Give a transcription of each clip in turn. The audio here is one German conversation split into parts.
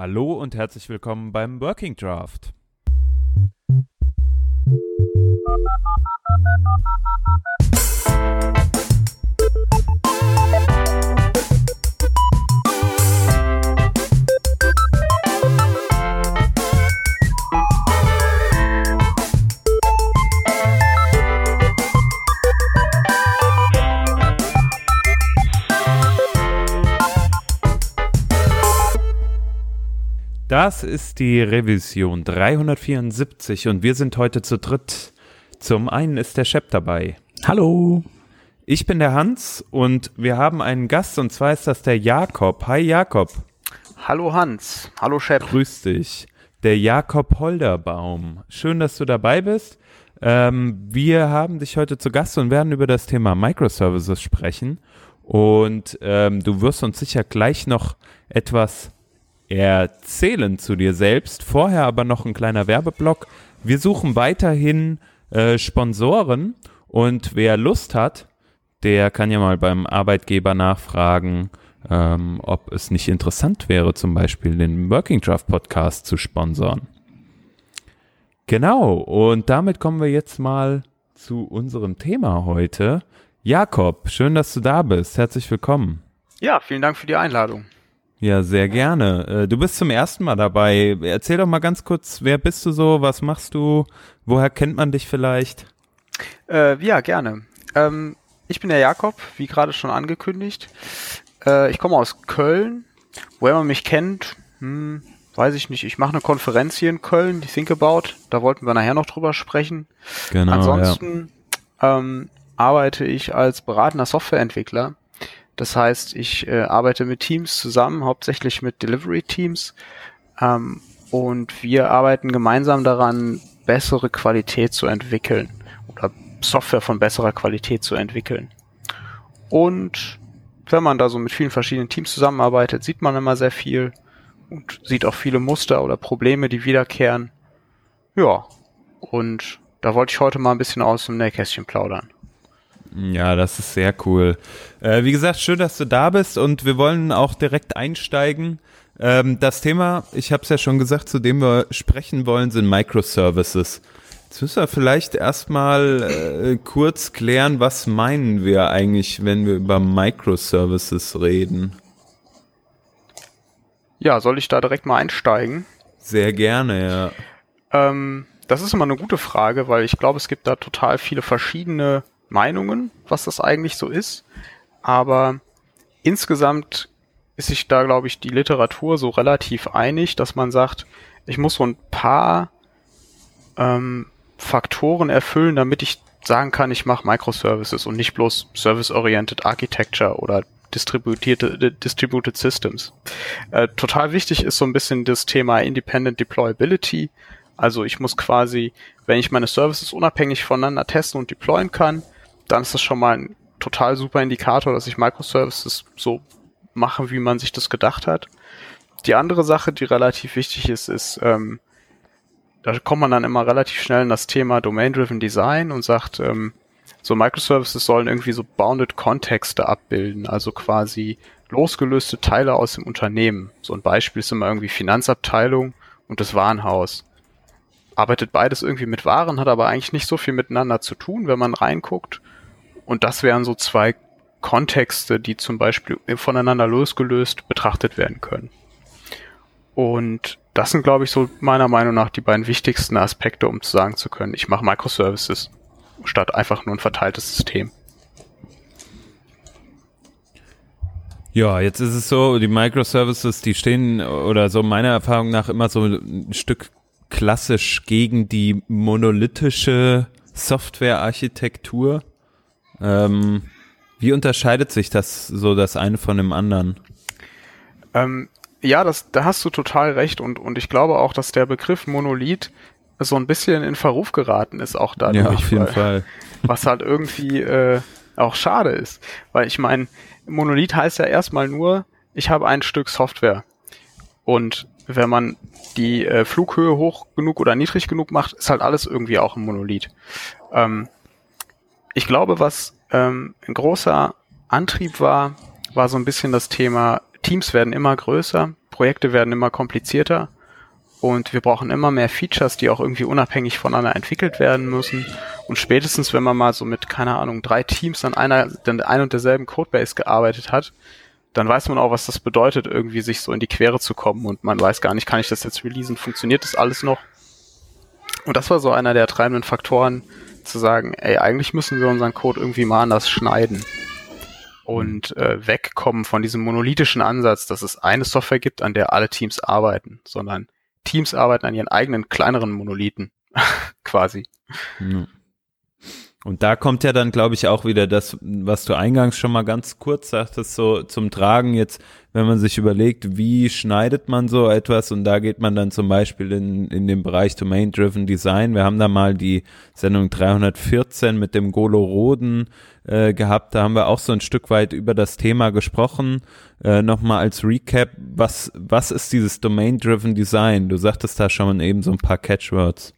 Hallo und herzlich willkommen beim Working Draft. Das ist die Revision 374 und wir sind heute zu dritt. Zum einen ist der Shep dabei. Hallo. Ich bin der Hans und wir haben einen Gast und zwar ist das der Jakob. Hi Jakob. Hallo Hans. Hallo Shep. Grüß dich. Der Jakob Holderbaum. Schön, dass du dabei bist. Ähm, wir haben dich heute zu Gast und werden über das Thema Microservices sprechen. Und ähm, du wirst uns sicher gleich noch etwas erzählen zu dir selbst. Vorher aber noch ein kleiner Werbeblock. Wir suchen weiterhin äh, Sponsoren und wer Lust hat, der kann ja mal beim Arbeitgeber nachfragen, ähm, ob es nicht interessant wäre, zum Beispiel den Working Draft Podcast zu sponsern. Genau, und damit kommen wir jetzt mal zu unserem Thema heute. Jakob, schön, dass du da bist. Herzlich willkommen. Ja, vielen Dank für die Einladung. Ja, sehr gerne. Äh, du bist zum ersten Mal dabei. Erzähl doch mal ganz kurz, wer bist du so, was machst du, woher kennt man dich vielleicht? Äh, ja, gerne. Ähm, ich bin der Jakob, wie gerade schon angekündigt. Äh, ich komme aus Köln. Woher man mich kennt, hm, weiß ich nicht. Ich mache eine Konferenz hier in Köln, die Think About. Da wollten wir nachher noch drüber sprechen. Genau, Ansonsten ja. ähm, arbeite ich als beratender Softwareentwickler das heißt, ich äh, arbeite mit Teams zusammen, hauptsächlich mit Delivery-Teams. Ähm, und wir arbeiten gemeinsam daran, bessere Qualität zu entwickeln oder Software von besserer Qualität zu entwickeln. Und wenn man da so mit vielen verschiedenen Teams zusammenarbeitet, sieht man immer sehr viel und sieht auch viele Muster oder Probleme, die wiederkehren. Ja, und da wollte ich heute mal ein bisschen aus dem Nähkästchen plaudern. Ja, das ist sehr cool. Äh, wie gesagt, schön, dass du da bist und wir wollen auch direkt einsteigen. Ähm, das Thema, ich habe es ja schon gesagt, zu dem wir sprechen wollen, sind Microservices. Jetzt müssen wir vielleicht erstmal äh, kurz klären, was meinen wir eigentlich, wenn wir über Microservices reden? Ja, soll ich da direkt mal einsteigen? Sehr gerne, ja. Ähm, das ist immer eine gute Frage, weil ich glaube, es gibt da total viele verschiedene Meinungen, was das eigentlich so ist. Aber insgesamt ist sich da, glaube ich, die Literatur so relativ einig, dass man sagt, ich muss so ein paar ähm, Faktoren erfüllen, damit ich sagen kann, ich mache Microservices und nicht bloß Service-Oriented Architecture oder distributierte Distributed Systems. Äh, total wichtig ist so ein bisschen das Thema Independent Deployability. Also ich muss quasi, wenn ich meine Services unabhängig voneinander testen und deployen kann, dann ist das schon mal ein total super Indikator, dass ich Microservices so mache, wie man sich das gedacht hat. Die andere Sache, die relativ wichtig ist, ist, ähm, da kommt man dann immer relativ schnell in das Thema Domain-Driven Design und sagt, ähm, so Microservices sollen irgendwie so bounded Kontexte abbilden, also quasi losgelöste Teile aus dem Unternehmen. So ein Beispiel ist immer irgendwie Finanzabteilung und das Warenhaus. Arbeitet beides irgendwie mit Waren, hat aber eigentlich nicht so viel miteinander zu tun, wenn man reinguckt. Und das wären so zwei Kontexte, die zum Beispiel voneinander losgelöst betrachtet werden können. Und das sind, glaube ich, so meiner Meinung nach die beiden wichtigsten Aspekte, um zu sagen zu können, ich mache Microservices statt einfach nur ein verteiltes System. Ja, jetzt ist es so, die Microservices, die stehen oder so meiner Erfahrung nach immer so ein Stück klassisch gegen die monolithische Softwarearchitektur. Ähm, wie unterscheidet sich das so das eine von dem anderen? Ähm, ja, das, da hast du total recht und, und ich glaube auch, dass der Begriff Monolith so ein bisschen in Verruf geraten ist, auch dadurch. Ja, auf jeden weil, Fall. Was halt irgendwie äh, auch schade ist. Weil ich meine, Monolith heißt ja erstmal nur, ich habe ein Stück Software. Und wenn man die äh, Flughöhe hoch genug oder niedrig genug macht, ist halt alles irgendwie auch ein Monolith. Ähm, ich glaube, was ähm, ein großer Antrieb war, war so ein bisschen das Thema, Teams werden immer größer, Projekte werden immer komplizierter und wir brauchen immer mehr Features, die auch irgendwie unabhängig voneinander entwickelt werden müssen. Und spätestens, wenn man mal so mit, keine Ahnung, drei Teams an einer, dann ein und derselben Codebase gearbeitet hat, dann weiß man auch, was das bedeutet, irgendwie sich so in die Quere zu kommen und man weiß gar nicht, kann ich das jetzt releasen, funktioniert das alles noch? Und das war so einer der treibenden Faktoren, zu sagen, ey, eigentlich müssen wir unseren Code irgendwie mal anders schneiden und äh, wegkommen von diesem monolithischen Ansatz, dass es eine Software gibt, an der alle Teams arbeiten, sondern Teams arbeiten an ihren eigenen kleineren Monolithen quasi. Und da kommt ja dann, glaube ich, auch wieder das, was du eingangs schon mal ganz kurz sagtest, so zum Tragen jetzt, wenn man sich überlegt, wie schneidet man so etwas und da geht man dann zum Beispiel in, in den Bereich Domain-Driven Design. Wir haben da mal die Sendung 314 mit dem Golo Roden äh, gehabt, da haben wir auch so ein Stück weit über das Thema gesprochen. Äh, Nochmal als Recap, was, was ist dieses Domain-Driven Design? Du sagtest da schon eben so ein paar Catchwords.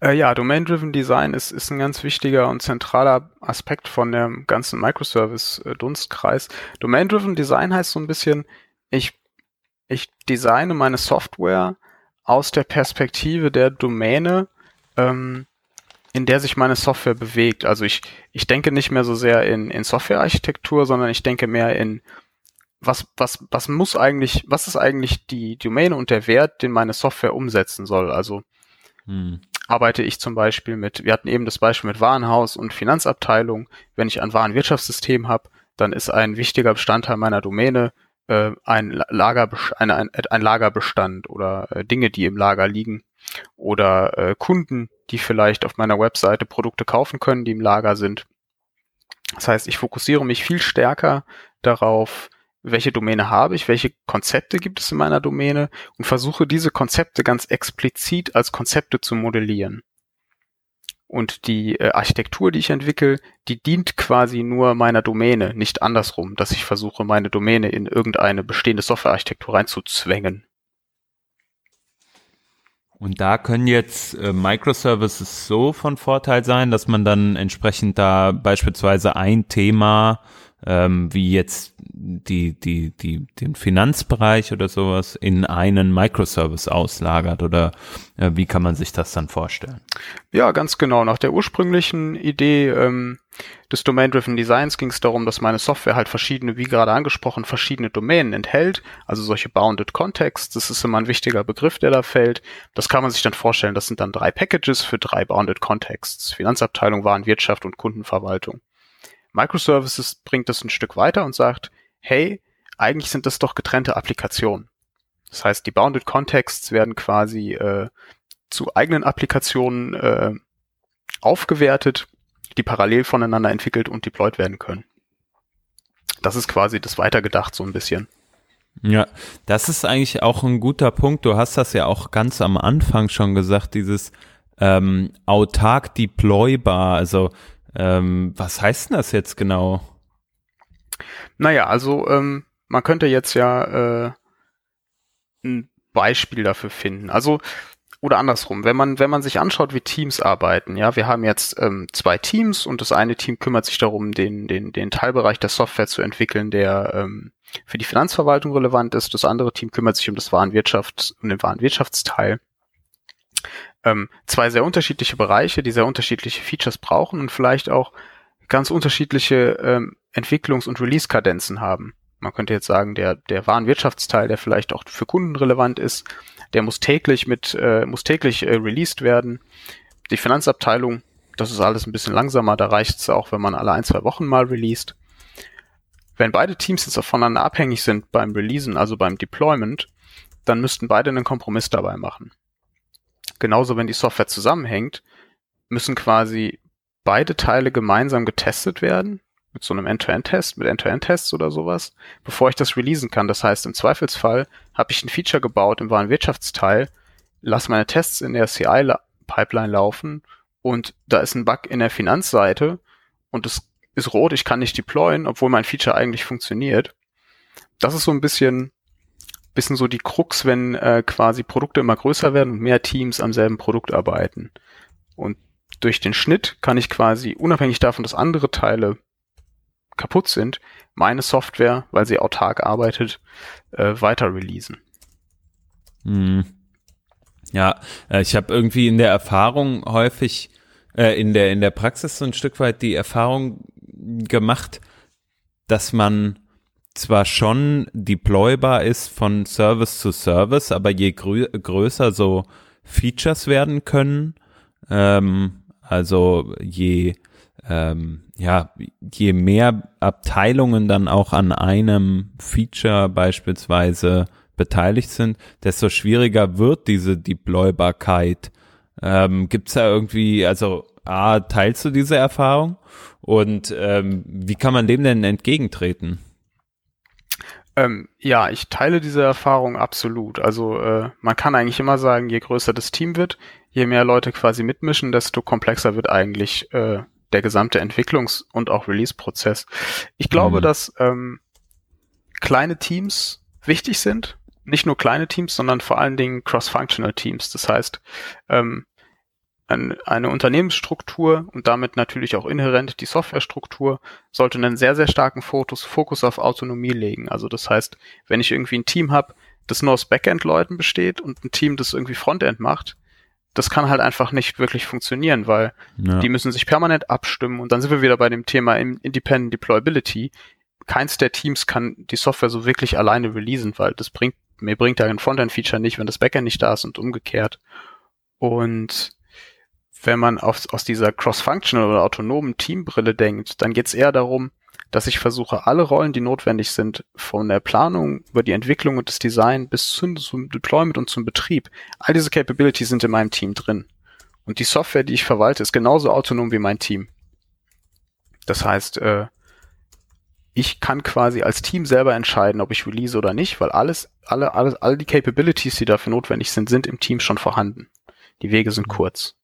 Äh, ja, Domain-Driven Design ist, ist ein ganz wichtiger und zentraler Aspekt von dem ganzen Microservice-Dunstkreis. Domain-Driven Design heißt so ein bisschen, ich, ich designe meine Software aus der Perspektive der Domäne, ähm, in der sich meine Software bewegt. Also ich, ich denke nicht mehr so sehr in, in Softwarearchitektur, sondern ich denke mehr in was, was, was muss eigentlich, was ist eigentlich die Domäne und der Wert, den meine Software umsetzen soll? Also hm arbeite ich zum Beispiel mit, wir hatten eben das Beispiel mit Warenhaus und Finanzabteilung. Wenn ich ein Warenwirtschaftssystem habe, dann ist ein wichtiger Bestandteil meiner Domäne äh, ein, Lager, eine, ein, ein Lagerbestand oder äh, Dinge, die im Lager liegen oder äh, Kunden, die vielleicht auf meiner Webseite Produkte kaufen können, die im Lager sind. Das heißt, ich fokussiere mich viel stärker darauf, welche Domäne habe ich, welche Konzepte gibt es in meiner Domäne und versuche diese Konzepte ganz explizit als Konzepte zu modellieren. Und die äh, Architektur, die ich entwickle, die dient quasi nur meiner Domäne, nicht andersrum, dass ich versuche, meine Domäne in irgendeine bestehende Softwarearchitektur reinzuzwängen. Und da können jetzt äh, Microservices so von Vorteil sein, dass man dann entsprechend da beispielsweise ein Thema ähm, wie jetzt die, die, die, den Finanzbereich oder sowas in einen Microservice auslagert oder äh, wie kann man sich das dann vorstellen? Ja, ganz genau. Nach der ursprünglichen Idee ähm, des Domain-Driven Designs ging es darum, dass meine Software halt verschiedene, wie gerade angesprochen, verschiedene Domänen enthält, also solche Bounded Contexts. Das ist immer ein wichtiger Begriff, der da fällt. Das kann man sich dann vorstellen. Das sind dann drei Packages für drei Bounded Contexts. Finanzabteilung, Warenwirtschaft und Kundenverwaltung. Microservices bringt das ein Stück weiter und sagt, hey, eigentlich sind das doch getrennte Applikationen. Das heißt, die Bounded Contexts werden quasi äh, zu eigenen Applikationen äh, aufgewertet, die parallel voneinander entwickelt und deployed werden können. Das ist quasi das weitergedacht so ein bisschen. Ja, das ist eigentlich auch ein guter Punkt. Du hast das ja auch ganz am Anfang schon gesagt, dieses ähm, autark deploybar. Also ähm, was heißt denn das jetzt genau? Naja, also ähm, man könnte jetzt ja äh, ein Beispiel dafür finden. Also oder andersrum, wenn man wenn man sich anschaut, wie Teams arbeiten, ja, wir haben jetzt ähm, zwei Teams und das eine Team kümmert sich darum, den den den Teilbereich der Software zu entwickeln, der ähm, für die Finanzverwaltung relevant ist. Das andere Team kümmert sich um das Warenwirtschaft um den Warenwirtschaftsteil ähm, zwei sehr unterschiedliche Bereiche, die sehr unterschiedliche Features brauchen und vielleicht auch ganz unterschiedliche ähm, Entwicklungs- und Release-Kadenzen haben. Man könnte jetzt sagen, der, der Warenwirtschaftsteil, der vielleicht auch für Kunden relevant ist, der muss täglich mit, äh, muss täglich äh, released werden. Die Finanzabteilung, das ist alles ein bisschen langsamer, da reicht es auch, wenn man alle ein, zwei Wochen mal released. Wenn beide Teams jetzt voneinander abhängig sind beim Releasen, also beim Deployment, dann müssten beide einen Kompromiss dabei machen genauso wenn die Software zusammenhängt, müssen quasi beide Teile gemeinsam getestet werden, mit so einem End-to-End-Test, mit End-to-End-Tests oder sowas, bevor ich das releasen kann. Das heißt, im Zweifelsfall habe ich ein Feature gebaut im Warenwirtschaftsteil, lasse meine Tests in der CI-Pipeline laufen und da ist ein Bug in der Finanzseite und es ist rot, ich kann nicht deployen, obwohl mein Feature eigentlich funktioniert. Das ist so ein bisschen bisschen so die Krux, wenn äh, quasi Produkte immer größer werden und mehr Teams am selben Produkt arbeiten. Und durch den Schnitt kann ich quasi, unabhängig davon, dass andere Teile kaputt sind, meine Software, weil sie autark arbeitet, äh, weiter releasen. Hm. Ja, äh, ich habe irgendwie in der Erfahrung häufig, äh, in der in der Praxis so ein Stück weit die Erfahrung gemacht, dass man zwar schon deploybar ist von Service zu Service, aber je grö größer so Features werden können, ähm, also je ähm, ja, je mehr Abteilungen dann auch an einem Feature beispielsweise beteiligt sind, desto schwieriger wird diese Deploybarkeit. Ähm, Gibt es da irgendwie, also A, teilst du diese Erfahrung? Und ähm, wie kann man dem denn entgegentreten? Ähm, ja, ich teile diese Erfahrung absolut. Also äh, man kann eigentlich immer sagen, je größer das Team wird, je mehr Leute quasi mitmischen, desto komplexer wird eigentlich äh, der gesamte Entwicklungs- und auch Release-Prozess. Ich glaube, mhm. dass ähm, kleine Teams wichtig sind. Nicht nur kleine Teams, sondern vor allen Dingen cross-functional Teams. Das heißt, ähm, eine Unternehmensstruktur und damit natürlich auch inhärent die Softwarestruktur sollte einen sehr, sehr starken Fokus, Fokus auf Autonomie legen. Also das heißt, wenn ich irgendwie ein Team habe, das nur aus Backend-Leuten besteht und ein Team, das irgendwie Frontend macht, das kann halt einfach nicht wirklich funktionieren, weil ja. die müssen sich permanent abstimmen und dann sind wir wieder bei dem Thema Independent Deployability. Keins der Teams kann die Software so wirklich alleine releasen, weil das bringt, mir bringt ja ein Frontend-Feature nicht, wenn das Backend nicht da ist und umgekehrt. Und wenn man auf, aus dieser cross-functional oder autonomen Teambrille denkt, dann geht es eher darum, dass ich versuche, alle Rollen, die notwendig sind, von der Planung über die Entwicklung und das Design bis zum, zum Deployment und zum Betrieb, all diese Capabilities sind in meinem Team drin. Und die Software, die ich verwalte, ist genauso autonom wie mein Team. Das heißt, äh, ich kann quasi als Team selber entscheiden, ob ich release oder nicht, weil alles, alle, alles, all die Capabilities, die dafür notwendig sind, sind im Team schon vorhanden. Die Wege sind kurz.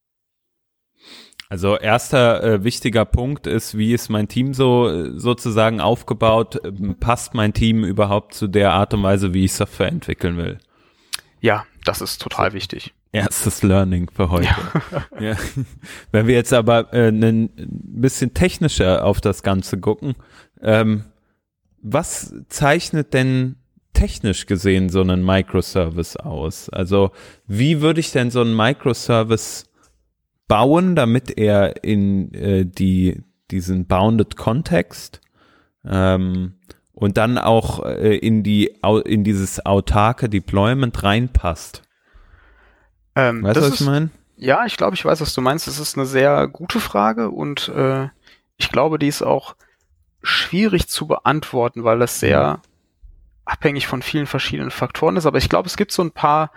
Also erster äh, wichtiger Punkt ist, wie ist mein Team so sozusagen aufgebaut? Ähm, passt mein Team überhaupt zu der Art und Weise, wie ich Software entwickeln will? Ja, das ist total wichtig. Erstes Learning für heute. Ja. ja. Wenn wir jetzt aber äh, ein bisschen technischer auf das Ganze gucken, ähm, was zeichnet denn technisch gesehen so einen Microservice aus? Also wie würde ich denn so einen Microservice bauen, damit er in äh, die diesen bounded Kontext ähm, und dann auch äh, in die in dieses autarke Deployment reinpasst. Ähm, weißt du, was ich meine? Ja, ich glaube, ich weiß, was du meinst. Das ist eine sehr gute Frage und äh, ich glaube, die ist auch schwierig zu beantworten, weil das sehr abhängig von vielen verschiedenen Faktoren ist. Aber ich glaube, es gibt so ein paar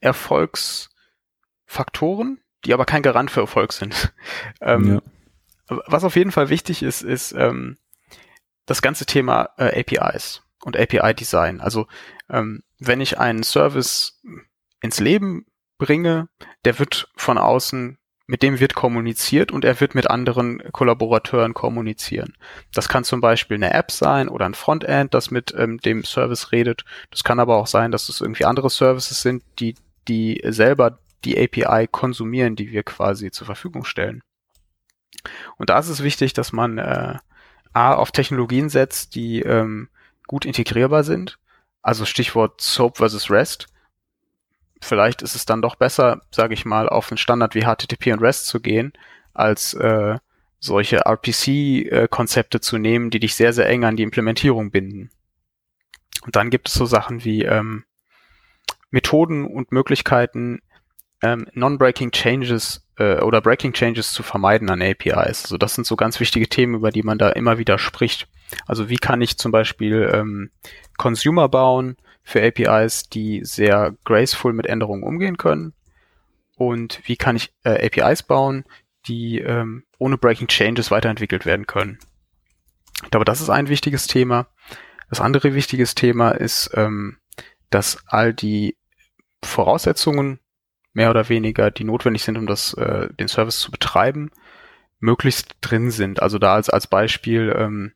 Erfolgsfaktoren, die aber kein Garant für Erfolg sind. ähm, ja. Was auf jeden Fall wichtig ist, ist ähm, das ganze Thema äh, APIs und API-Design. Also ähm, wenn ich einen Service ins Leben bringe, der wird von außen, mit dem wird kommuniziert und er wird mit anderen Kollaborateuren kommunizieren. Das kann zum Beispiel eine App sein oder ein Frontend, das mit ähm, dem Service redet. Das kann aber auch sein, dass es irgendwie andere Services sind, die die selber die API konsumieren, die wir quasi zur Verfügung stellen. Und da ist es wichtig, dass man äh, A auf Technologien setzt, die ähm, gut integrierbar sind. Also Stichwort SOAP versus REST. Vielleicht ist es dann doch besser, sage ich mal, auf einen Standard wie HTTP und REST zu gehen, als äh, solche RPC-Konzepte äh, zu nehmen, die dich sehr, sehr eng an die Implementierung binden. Und dann gibt es so Sachen wie ähm, Methoden und Möglichkeiten, ähm, Non-Breaking Changes äh, oder Breaking Changes zu vermeiden an APIs. Also das sind so ganz wichtige Themen, über die man da immer wieder spricht. Also wie kann ich zum Beispiel ähm, Consumer bauen für APIs, die sehr graceful mit Änderungen umgehen können? Und wie kann ich äh, APIs bauen, die ähm, ohne Breaking Changes weiterentwickelt werden können? Ich glaube, das ist ein wichtiges Thema. Das andere wichtiges Thema ist, ähm, dass all die Voraussetzungen mehr oder weniger, die notwendig sind, um das, äh, den Service zu betreiben, möglichst drin sind. Also da als, als Beispiel, ähm,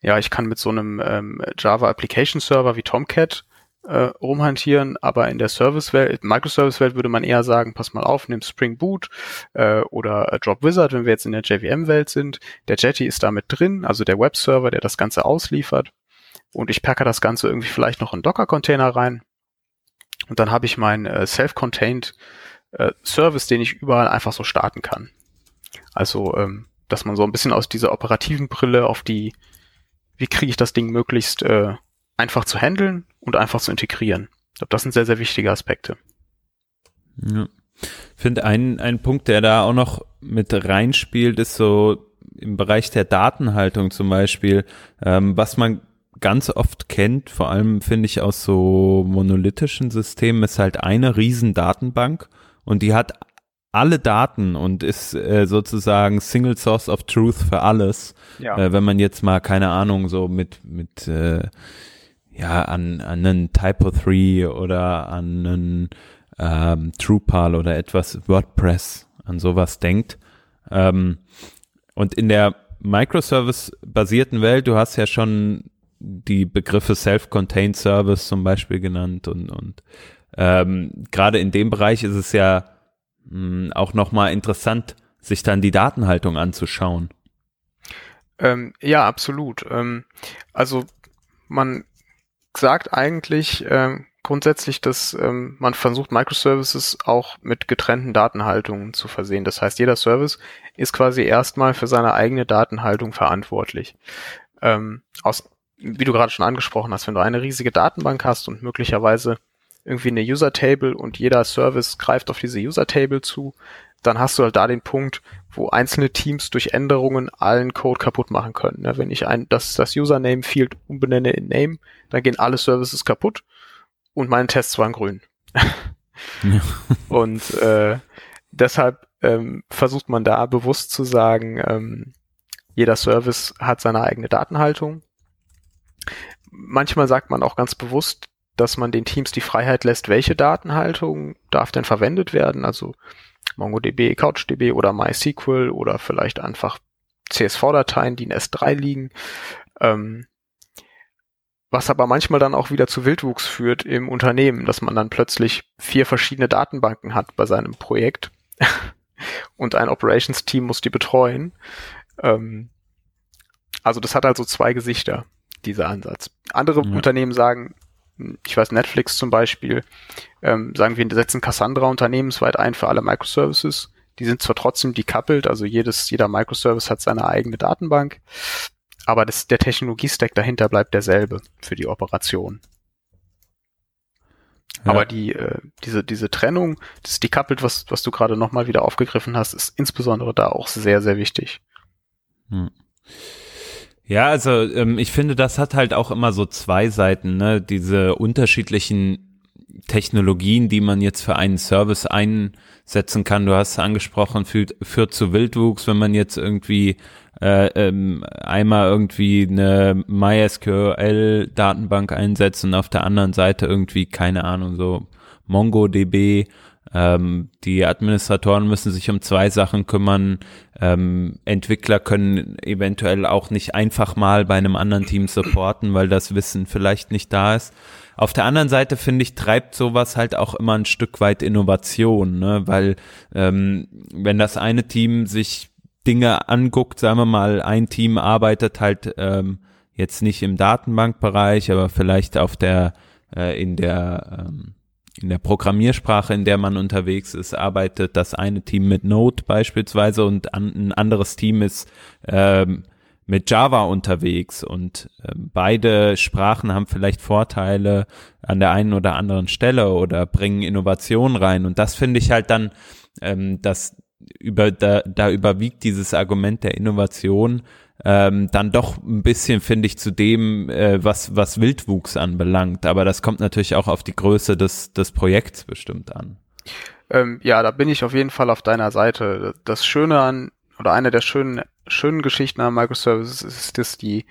ja, ich kann mit so einem ähm, Java Application Server wie Tomcat äh, rumhantieren, aber in der Service-Welt, Microservice-Welt würde man eher sagen, pass mal auf, nimm Spring Boot äh, oder Drop Wizard, wenn wir jetzt in der JVM-Welt sind. Der Jetty ist damit drin, also der Webserver, der das Ganze ausliefert. Und ich packe das Ganze irgendwie vielleicht noch in Docker-Container rein. Und dann habe ich meinen äh, self-contained äh, Service, den ich überall einfach so starten kann. Also, ähm, dass man so ein bisschen aus dieser operativen Brille auf die, wie kriege ich das Ding möglichst äh, einfach zu handeln und einfach zu integrieren. Ich glaube, das sind sehr, sehr wichtige Aspekte. Ja. Ich finde, ein, ein Punkt, der da auch noch mit reinspielt, ist so im Bereich der Datenhaltung zum Beispiel, ähm, was man ganz oft kennt, vor allem finde ich aus so monolithischen Systemen, ist halt eine riesen Datenbank und die hat alle Daten und ist äh, sozusagen Single Source of Truth für alles. Ja. Äh, wenn man jetzt mal, keine Ahnung, so mit, mit äh, ja, an, an einen Typo 3 oder an einen ähm, Drupal oder etwas WordPress, an sowas denkt. Ähm, und in der Microservice-basierten Welt, du hast ja schon die Begriffe Self-Contained Service zum Beispiel genannt und, und ähm, gerade in dem Bereich ist es ja mh, auch nochmal interessant, sich dann die Datenhaltung anzuschauen. Ähm, ja, absolut. Ähm, also man sagt eigentlich äh, grundsätzlich, dass ähm, man versucht, Microservices auch mit getrennten Datenhaltungen zu versehen. Das heißt, jeder Service ist quasi erstmal für seine eigene Datenhaltung verantwortlich. Ähm, aus, wie du gerade schon angesprochen hast, wenn du eine riesige Datenbank hast und möglicherweise irgendwie eine User-Table und jeder Service greift auf diese User-Table zu, dann hast du halt da den Punkt, wo einzelne Teams durch Änderungen allen Code kaputt machen können. Wenn ich ein, das, das Username-Field umbenenne in Name, dann gehen alle Services kaputt und meine Tests waren grün. ja. Und äh, deshalb ähm, versucht man da bewusst zu sagen, ähm, jeder Service hat seine eigene Datenhaltung. Manchmal sagt man auch ganz bewusst, dass man den Teams die Freiheit lässt, welche Datenhaltung darf denn verwendet werden. Also MongoDB, CouchDB oder MySQL oder vielleicht einfach CSV-Dateien, die in S3 liegen. Ähm, was aber manchmal dann auch wieder zu Wildwuchs führt im Unternehmen, dass man dann plötzlich vier verschiedene Datenbanken hat bei seinem Projekt und ein Operations-Team muss die betreuen. Ähm, also das hat also zwei Gesichter, dieser Ansatz. Andere ja. Unternehmen sagen, ich weiß, Netflix zum Beispiel, ähm, sagen wir, setzen Cassandra unternehmensweit ein für alle Microservices. Die sind zwar trotzdem decoupled, also jedes, jeder Microservice hat seine eigene Datenbank, aber das, der Technologiestack dahinter bleibt derselbe für die Operation. Ja. Aber die, äh, diese, diese Trennung, das decoupled, was, was du gerade nochmal wieder aufgegriffen hast, ist insbesondere da auch sehr, sehr wichtig. Hm. Ja, also ähm, ich finde, das hat halt auch immer so zwei Seiten, ne? Diese unterschiedlichen Technologien, die man jetzt für einen Service einsetzen kann. Du hast angesprochen, führt, führt zu Wildwuchs, wenn man jetzt irgendwie äh, ähm, einmal irgendwie eine MySQL-Datenbank einsetzt und auf der anderen Seite irgendwie, keine Ahnung, so MongoDB ähm, die Administratoren müssen sich um zwei Sachen kümmern. Ähm, Entwickler können eventuell auch nicht einfach mal bei einem anderen Team supporten, weil das Wissen vielleicht nicht da ist. Auf der anderen Seite finde ich, treibt sowas halt auch immer ein Stück weit Innovation, ne? weil ähm, wenn das eine Team sich Dinge anguckt, sagen wir mal, ein Team arbeitet halt ähm, jetzt nicht im Datenbankbereich, aber vielleicht auf der äh, in der ähm, in der Programmiersprache, in der man unterwegs ist, arbeitet das eine Team mit Node beispielsweise und an, ein anderes Team ist ähm, mit Java unterwegs. Und äh, beide Sprachen haben vielleicht Vorteile an der einen oder anderen Stelle oder bringen Innovation rein. Und das finde ich halt dann, ähm, dass über da, da überwiegt dieses Argument der Innovation ähm, dann doch ein bisschen, finde ich, zu dem, äh, was, was Wildwuchs anbelangt. Aber das kommt natürlich auch auf die Größe des, des Projekts bestimmt an. Ähm, ja, da bin ich auf jeden Fall auf deiner Seite. Das Schöne an, oder eine der schönen, schönen Geschichten an Microservices ist, dass die,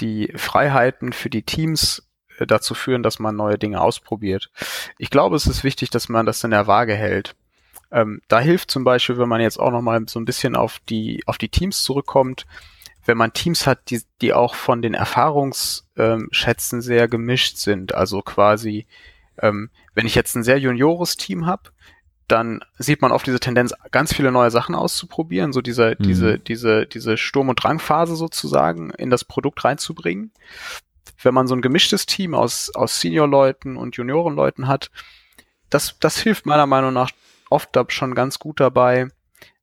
die Freiheiten für die Teams äh, dazu führen, dass man neue Dinge ausprobiert. Ich glaube, es ist wichtig, dass man das in der Waage hält. Ähm, da hilft zum Beispiel, wenn man jetzt auch noch mal so ein bisschen auf die auf die Teams zurückkommt, wenn man Teams hat, die, die auch von den Erfahrungsschätzen sehr gemischt sind. Also quasi, ähm, wenn ich jetzt ein sehr juniores Team habe, dann sieht man oft diese Tendenz, ganz viele neue Sachen auszuprobieren, so diese, mhm. diese, diese, diese Sturm- und Drangphase sozusagen in das Produkt reinzubringen. Wenn man so ein gemischtes Team aus, aus Senior-Leuten und Junioren-Leuten hat, das, das hilft meiner Meinung nach oft schon ganz gut dabei,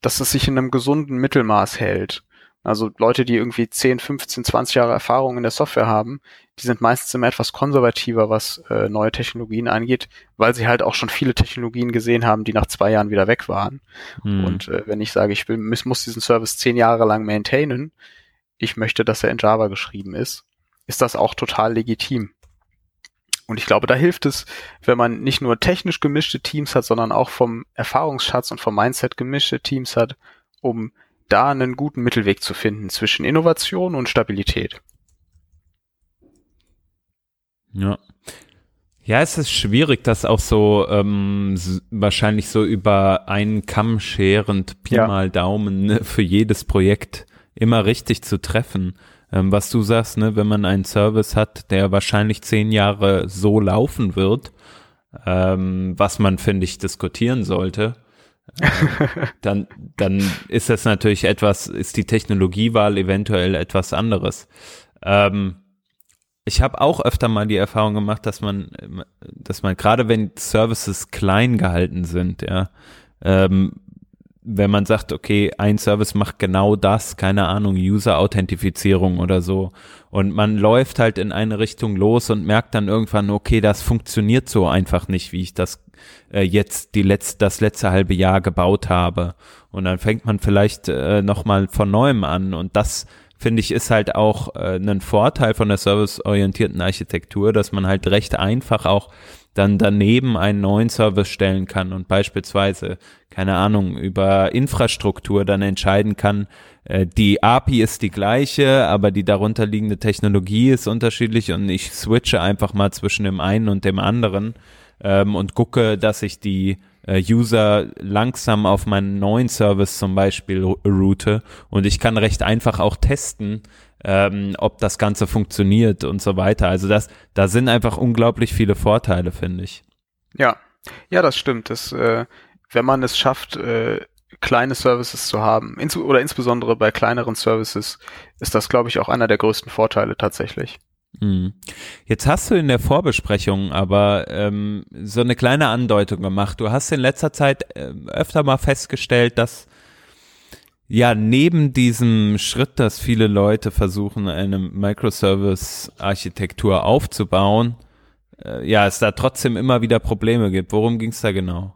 dass es sich in einem gesunden Mittelmaß hält. Also Leute, die irgendwie 10, 15, 20 Jahre Erfahrung in der Software haben, die sind meistens immer etwas konservativer, was äh, neue Technologien angeht, weil sie halt auch schon viele Technologien gesehen haben, die nach zwei Jahren wieder weg waren. Hm. Und äh, wenn ich sage, ich will, muss diesen Service zehn Jahre lang maintainen, ich möchte, dass er in Java geschrieben ist, ist das auch total legitim. Und ich glaube, da hilft es, wenn man nicht nur technisch gemischte Teams hat, sondern auch vom Erfahrungsschatz und vom Mindset gemischte Teams hat, um da einen guten Mittelweg zu finden zwischen Innovation und Stabilität. Ja. Ja, es ist schwierig, das auch so ähm, wahrscheinlich so über einen Kamm scherend, Pi ja. mal Daumen ne, für jedes Projekt immer richtig zu treffen. Ähm, was du sagst, ne, wenn man einen Service hat, der wahrscheinlich zehn Jahre so laufen wird, ähm, was man, finde ich, diskutieren sollte, dann, dann ist das natürlich etwas, ist die Technologiewahl eventuell etwas anderes. Ähm, ich habe auch öfter mal die Erfahrung gemacht, dass man, dass man gerade wenn Services klein gehalten sind, ja, ähm, wenn man sagt, okay, ein Service macht genau das, keine Ahnung, User-Authentifizierung oder so, und man läuft halt in eine Richtung los und merkt dann irgendwann, okay, das funktioniert so einfach nicht, wie ich das äh, jetzt die letzte, das letzte halbe Jahr gebaut habe. Und dann fängt man vielleicht äh, nochmal von neuem an. Und das, finde ich, ist halt auch äh, ein Vorteil von der serviceorientierten Architektur, dass man halt recht einfach auch dann daneben einen neuen Service stellen kann und beispielsweise, keine Ahnung, über Infrastruktur dann entscheiden kann, äh, die API ist die gleiche, aber die darunter liegende Technologie ist unterschiedlich und ich switche einfach mal zwischen dem einen und dem anderen ähm, und gucke, dass ich die äh, User langsam auf meinen neuen Service zum Beispiel route. Und ich kann recht einfach auch testen, ähm, ob das Ganze funktioniert und so weiter. Also das, da sind einfach unglaublich viele Vorteile, finde ich. Ja, ja, das stimmt. Das, äh, wenn man es schafft, äh, kleine Services zu haben, ins oder insbesondere bei kleineren Services, ist das, glaube ich, auch einer der größten Vorteile tatsächlich. Hm. Jetzt hast du in der Vorbesprechung aber ähm, so eine kleine Andeutung gemacht. Du hast in letzter Zeit äh, öfter mal festgestellt, dass ja neben diesem Schritt, dass viele Leute versuchen, eine Microservice-Architektur aufzubauen, äh, ja, es da trotzdem immer wieder Probleme gibt. Worum ging es da genau?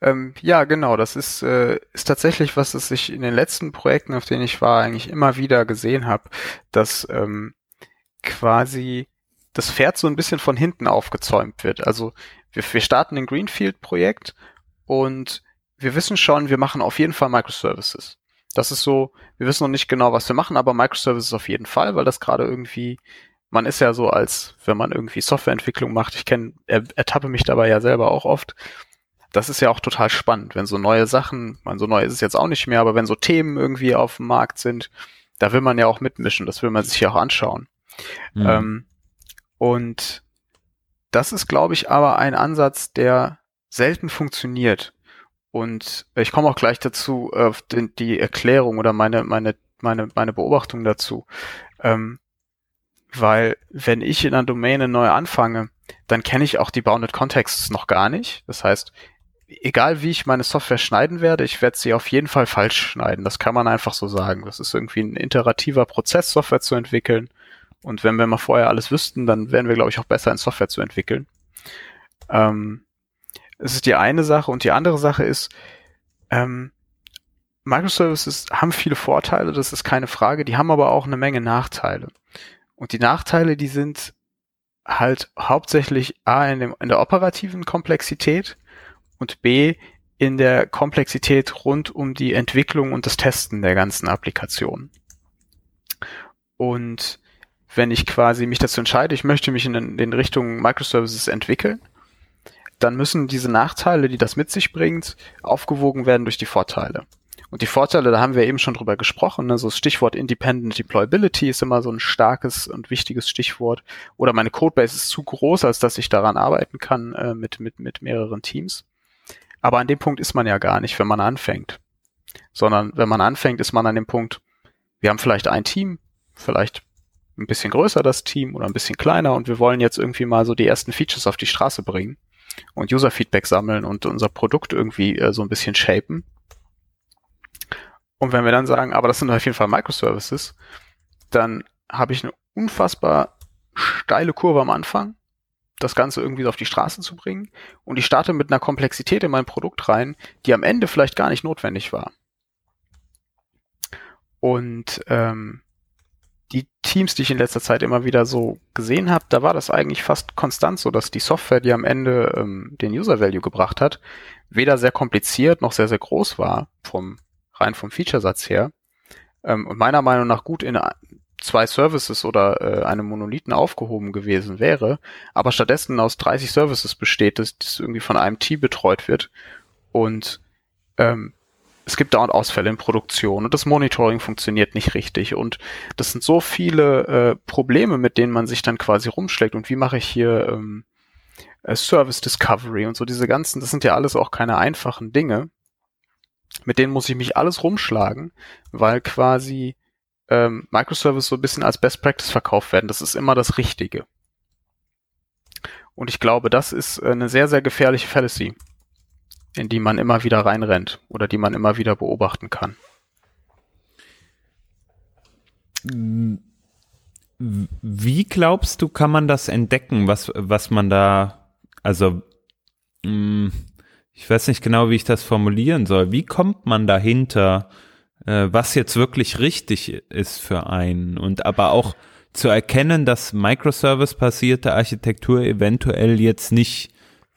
Ähm, ja, genau. Das ist, äh, ist tatsächlich was, das ich in den letzten Projekten, auf denen ich war, eigentlich immer wieder gesehen habe, dass ähm, quasi das Pferd so ein bisschen von hinten aufgezäumt wird. Also wir, wir starten ein Greenfield-Projekt und wir wissen schon, wir machen auf jeden Fall Microservices. Das ist so, wir wissen noch nicht genau, was wir machen, aber Microservices auf jeden Fall, weil das gerade irgendwie, man ist ja so als, wenn man irgendwie Softwareentwicklung macht, ich kenne, er, ertappe mich dabei ja selber auch oft. Das ist ja auch total spannend, wenn so neue Sachen, man so neu ist es jetzt auch nicht mehr, aber wenn so Themen irgendwie auf dem Markt sind, da will man ja auch mitmischen, das will man sich ja auch anschauen. Mhm. Ähm, und das ist, glaube ich, aber ein Ansatz, der selten funktioniert. Und ich komme auch gleich dazu, auf den, die Erklärung oder meine, meine, meine, meine Beobachtung dazu. Ähm, weil wenn ich in einer Domäne neu anfange, dann kenne ich auch die Bounded Contexts noch gar nicht. Das heißt, egal wie ich meine Software schneiden werde, ich werde sie auf jeden Fall falsch schneiden. Das kann man einfach so sagen. Das ist irgendwie ein iterativer Prozess, Software zu entwickeln. Und wenn wir mal vorher alles wüssten, dann wären wir, glaube ich, auch besser in Software zu entwickeln. Ähm, es ist die eine Sache und die andere Sache ist, ähm, Microservices haben viele Vorteile, das ist keine Frage, die haben aber auch eine Menge Nachteile. Und die Nachteile, die sind halt hauptsächlich A in, dem, in der operativen Komplexität und B in der Komplexität rund um die Entwicklung und das Testen der ganzen Applikation. Und wenn ich quasi mich dazu entscheide, ich möchte mich in den, in Richtung Microservices entwickeln, dann müssen diese Nachteile, die das mit sich bringt, aufgewogen werden durch die Vorteile. Und die Vorteile, da haben wir eben schon drüber gesprochen, ne? so das Stichwort Independent Deployability ist immer so ein starkes und wichtiges Stichwort. Oder meine Codebase ist zu groß, als dass ich daran arbeiten kann äh, mit, mit, mit mehreren Teams. Aber an dem Punkt ist man ja gar nicht, wenn man anfängt. Sondern wenn man anfängt, ist man an dem Punkt, wir haben vielleicht ein Team, vielleicht ein bisschen größer das Team oder ein bisschen kleiner und wir wollen jetzt irgendwie mal so die ersten Features auf die Straße bringen und User-Feedback sammeln und unser Produkt irgendwie äh, so ein bisschen shapen. Und wenn wir dann sagen, aber das sind auf jeden Fall Microservices, dann habe ich eine unfassbar steile Kurve am Anfang, das Ganze irgendwie auf die Straße zu bringen. Und ich starte mit einer Komplexität in mein Produkt rein, die am Ende vielleicht gar nicht notwendig war. Und ähm, die Teams, die ich in letzter Zeit immer wieder so gesehen habe, da war das eigentlich fast konstant so, dass die Software, die am Ende ähm, den User Value gebracht hat, weder sehr kompliziert noch sehr, sehr groß war, vom rein vom Featuresatz her. Ähm, und meiner Meinung nach gut in zwei Services oder äh, einem Monolithen aufgehoben gewesen wäre, aber stattdessen aus 30 Services besteht, dass das irgendwie von einem Team betreut wird und ähm, es gibt dauernd Ausfälle in Produktion und das Monitoring funktioniert nicht richtig und das sind so viele äh, Probleme, mit denen man sich dann quasi rumschlägt und wie mache ich hier ähm, äh, Service Discovery und so diese ganzen, das sind ja alles auch keine einfachen Dinge, mit denen muss ich mich alles rumschlagen, weil quasi ähm, Microservice so ein bisschen als Best Practice verkauft werden. Das ist immer das Richtige. Und ich glaube, das ist eine sehr, sehr gefährliche Fallacy in die man immer wieder reinrennt oder die man immer wieder beobachten kann. Wie glaubst du, kann man das entdecken, was, was man da, also, mm, ich weiß nicht genau, wie ich das formulieren soll. Wie kommt man dahinter, äh, was jetzt wirklich richtig ist für einen und aber auch zu erkennen, dass Microservice-basierte Architektur eventuell jetzt nicht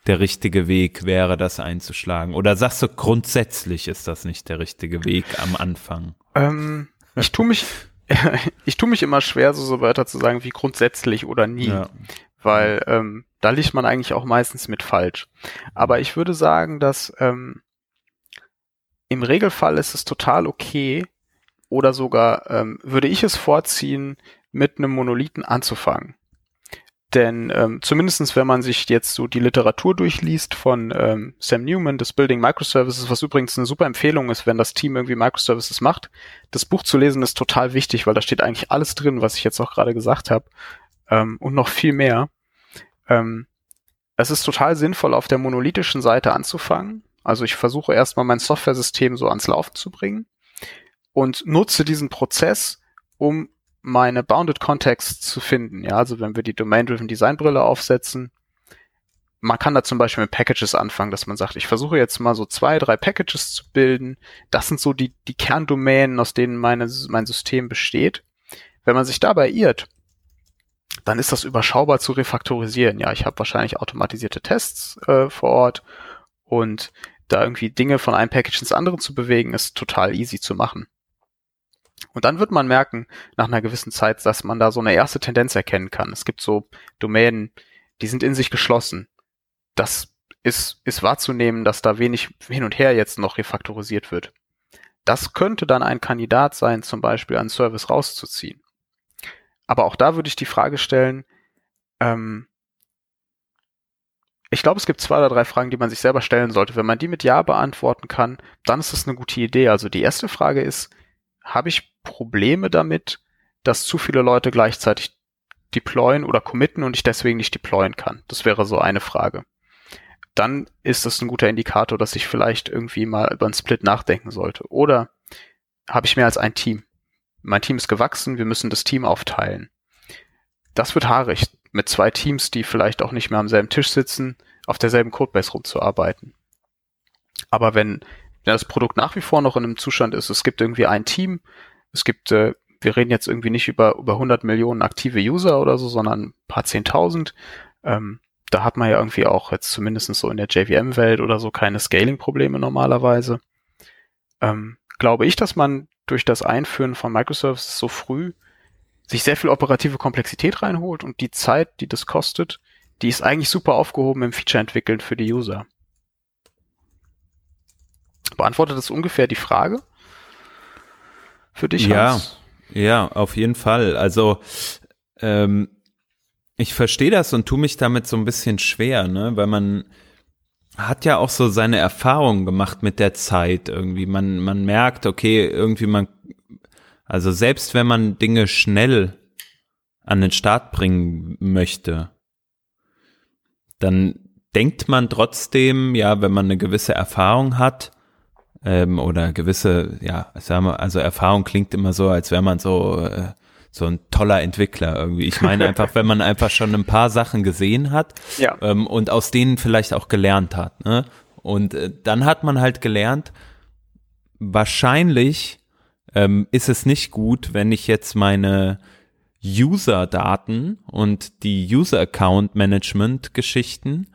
der richtige Weg wäre, das einzuschlagen? Oder sagst du, grundsätzlich ist das nicht der richtige Weg am Anfang? Ähm, ich tue mich, ich tue mich immer schwer, so, so Wörter zu sagen wie grundsätzlich oder nie. Ja. Weil ähm, da liegt man eigentlich auch meistens mit falsch. Aber ich würde sagen, dass ähm, im Regelfall ist es total okay oder sogar ähm, würde ich es vorziehen, mit einem Monolithen anzufangen. Denn ähm, zumindestens wenn man sich jetzt so die Literatur durchliest von ähm, Sam Newman, das Building Microservices, was übrigens eine super Empfehlung ist, wenn das Team irgendwie Microservices macht, das Buch zu lesen ist total wichtig, weil da steht eigentlich alles drin, was ich jetzt auch gerade gesagt habe ähm, und noch viel mehr. Ähm, es ist total sinnvoll, auf der monolithischen Seite anzufangen. Also ich versuche erstmal mein Software-System so ans Laufen zu bringen und nutze diesen Prozess, um meine Bounded Context zu finden. Ja, also wenn wir die Domain-Driven Design Brille aufsetzen, man kann da zum Beispiel mit Packages anfangen, dass man sagt, ich versuche jetzt mal so zwei, drei Packages zu bilden. Das sind so die, die Kerndomänen, aus denen meine, mein System besteht. Wenn man sich dabei irrt, dann ist das überschaubar zu refaktorisieren. Ja, ich habe wahrscheinlich automatisierte Tests äh, vor Ort und da irgendwie Dinge von einem Package ins andere zu bewegen, ist total easy zu machen. Und dann wird man merken, nach einer gewissen Zeit, dass man da so eine erste Tendenz erkennen kann. Es gibt so Domänen, die sind in sich geschlossen. Das ist, ist wahrzunehmen, dass da wenig hin und her jetzt noch refaktorisiert wird. Das könnte dann ein Kandidat sein, zum Beispiel einen Service rauszuziehen. Aber auch da würde ich die Frage stellen, ähm, ich glaube, es gibt zwei oder drei Fragen, die man sich selber stellen sollte. Wenn man die mit Ja beantworten kann, dann ist das eine gute Idee. Also die erste Frage ist, habe ich Probleme damit, dass zu viele Leute gleichzeitig deployen oder committen und ich deswegen nicht deployen kann? Das wäre so eine Frage. Dann ist das ein guter Indikator, dass ich vielleicht irgendwie mal über einen Split nachdenken sollte. Oder habe ich mehr als ein Team? Mein Team ist gewachsen, wir müssen das Team aufteilen. Das wird haarig, mit zwei Teams, die vielleicht auch nicht mehr am selben Tisch sitzen, auf derselben Codebase rumzuarbeiten. Aber wenn ja, das Produkt nach wie vor noch in einem Zustand ist. Es gibt irgendwie ein Team, es gibt, äh, wir reden jetzt irgendwie nicht über, über 100 Millionen aktive User oder so, sondern ein paar Zehntausend. Ähm, da hat man ja irgendwie auch jetzt zumindest so in der JVM-Welt oder so keine Scaling-Probleme normalerweise. Ähm, glaube ich, dass man durch das Einführen von Microservices so früh sich sehr viel operative Komplexität reinholt und die Zeit, die das kostet, die ist eigentlich super aufgehoben im Feature-Entwickeln für die User. Beantwortet das ungefähr die Frage? für dich? Ja, Hans? ja, auf jeden Fall. Also ähm, ich verstehe das und tue mich damit so ein bisschen schwer, ne, weil man hat ja auch so seine Erfahrungen gemacht mit der Zeit irgendwie. Man man merkt, okay, irgendwie man also selbst wenn man Dinge schnell an den Start bringen möchte, dann denkt man trotzdem, ja, wenn man eine gewisse Erfahrung hat, ähm, oder gewisse, ja, sagen wir, also Erfahrung klingt immer so, als wäre man so, äh, so ein toller Entwickler irgendwie. Ich meine einfach, wenn man einfach schon ein paar Sachen gesehen hat Ja. ähm, und aus denen vielleicht auch gelernt hat. Ne? Und äh, dann hat man halt gelernt, wahrscheinlich ähm, ist es nicht gut, wenn ich jetzt meine User-Daten und die User-Account-Management-Geschichten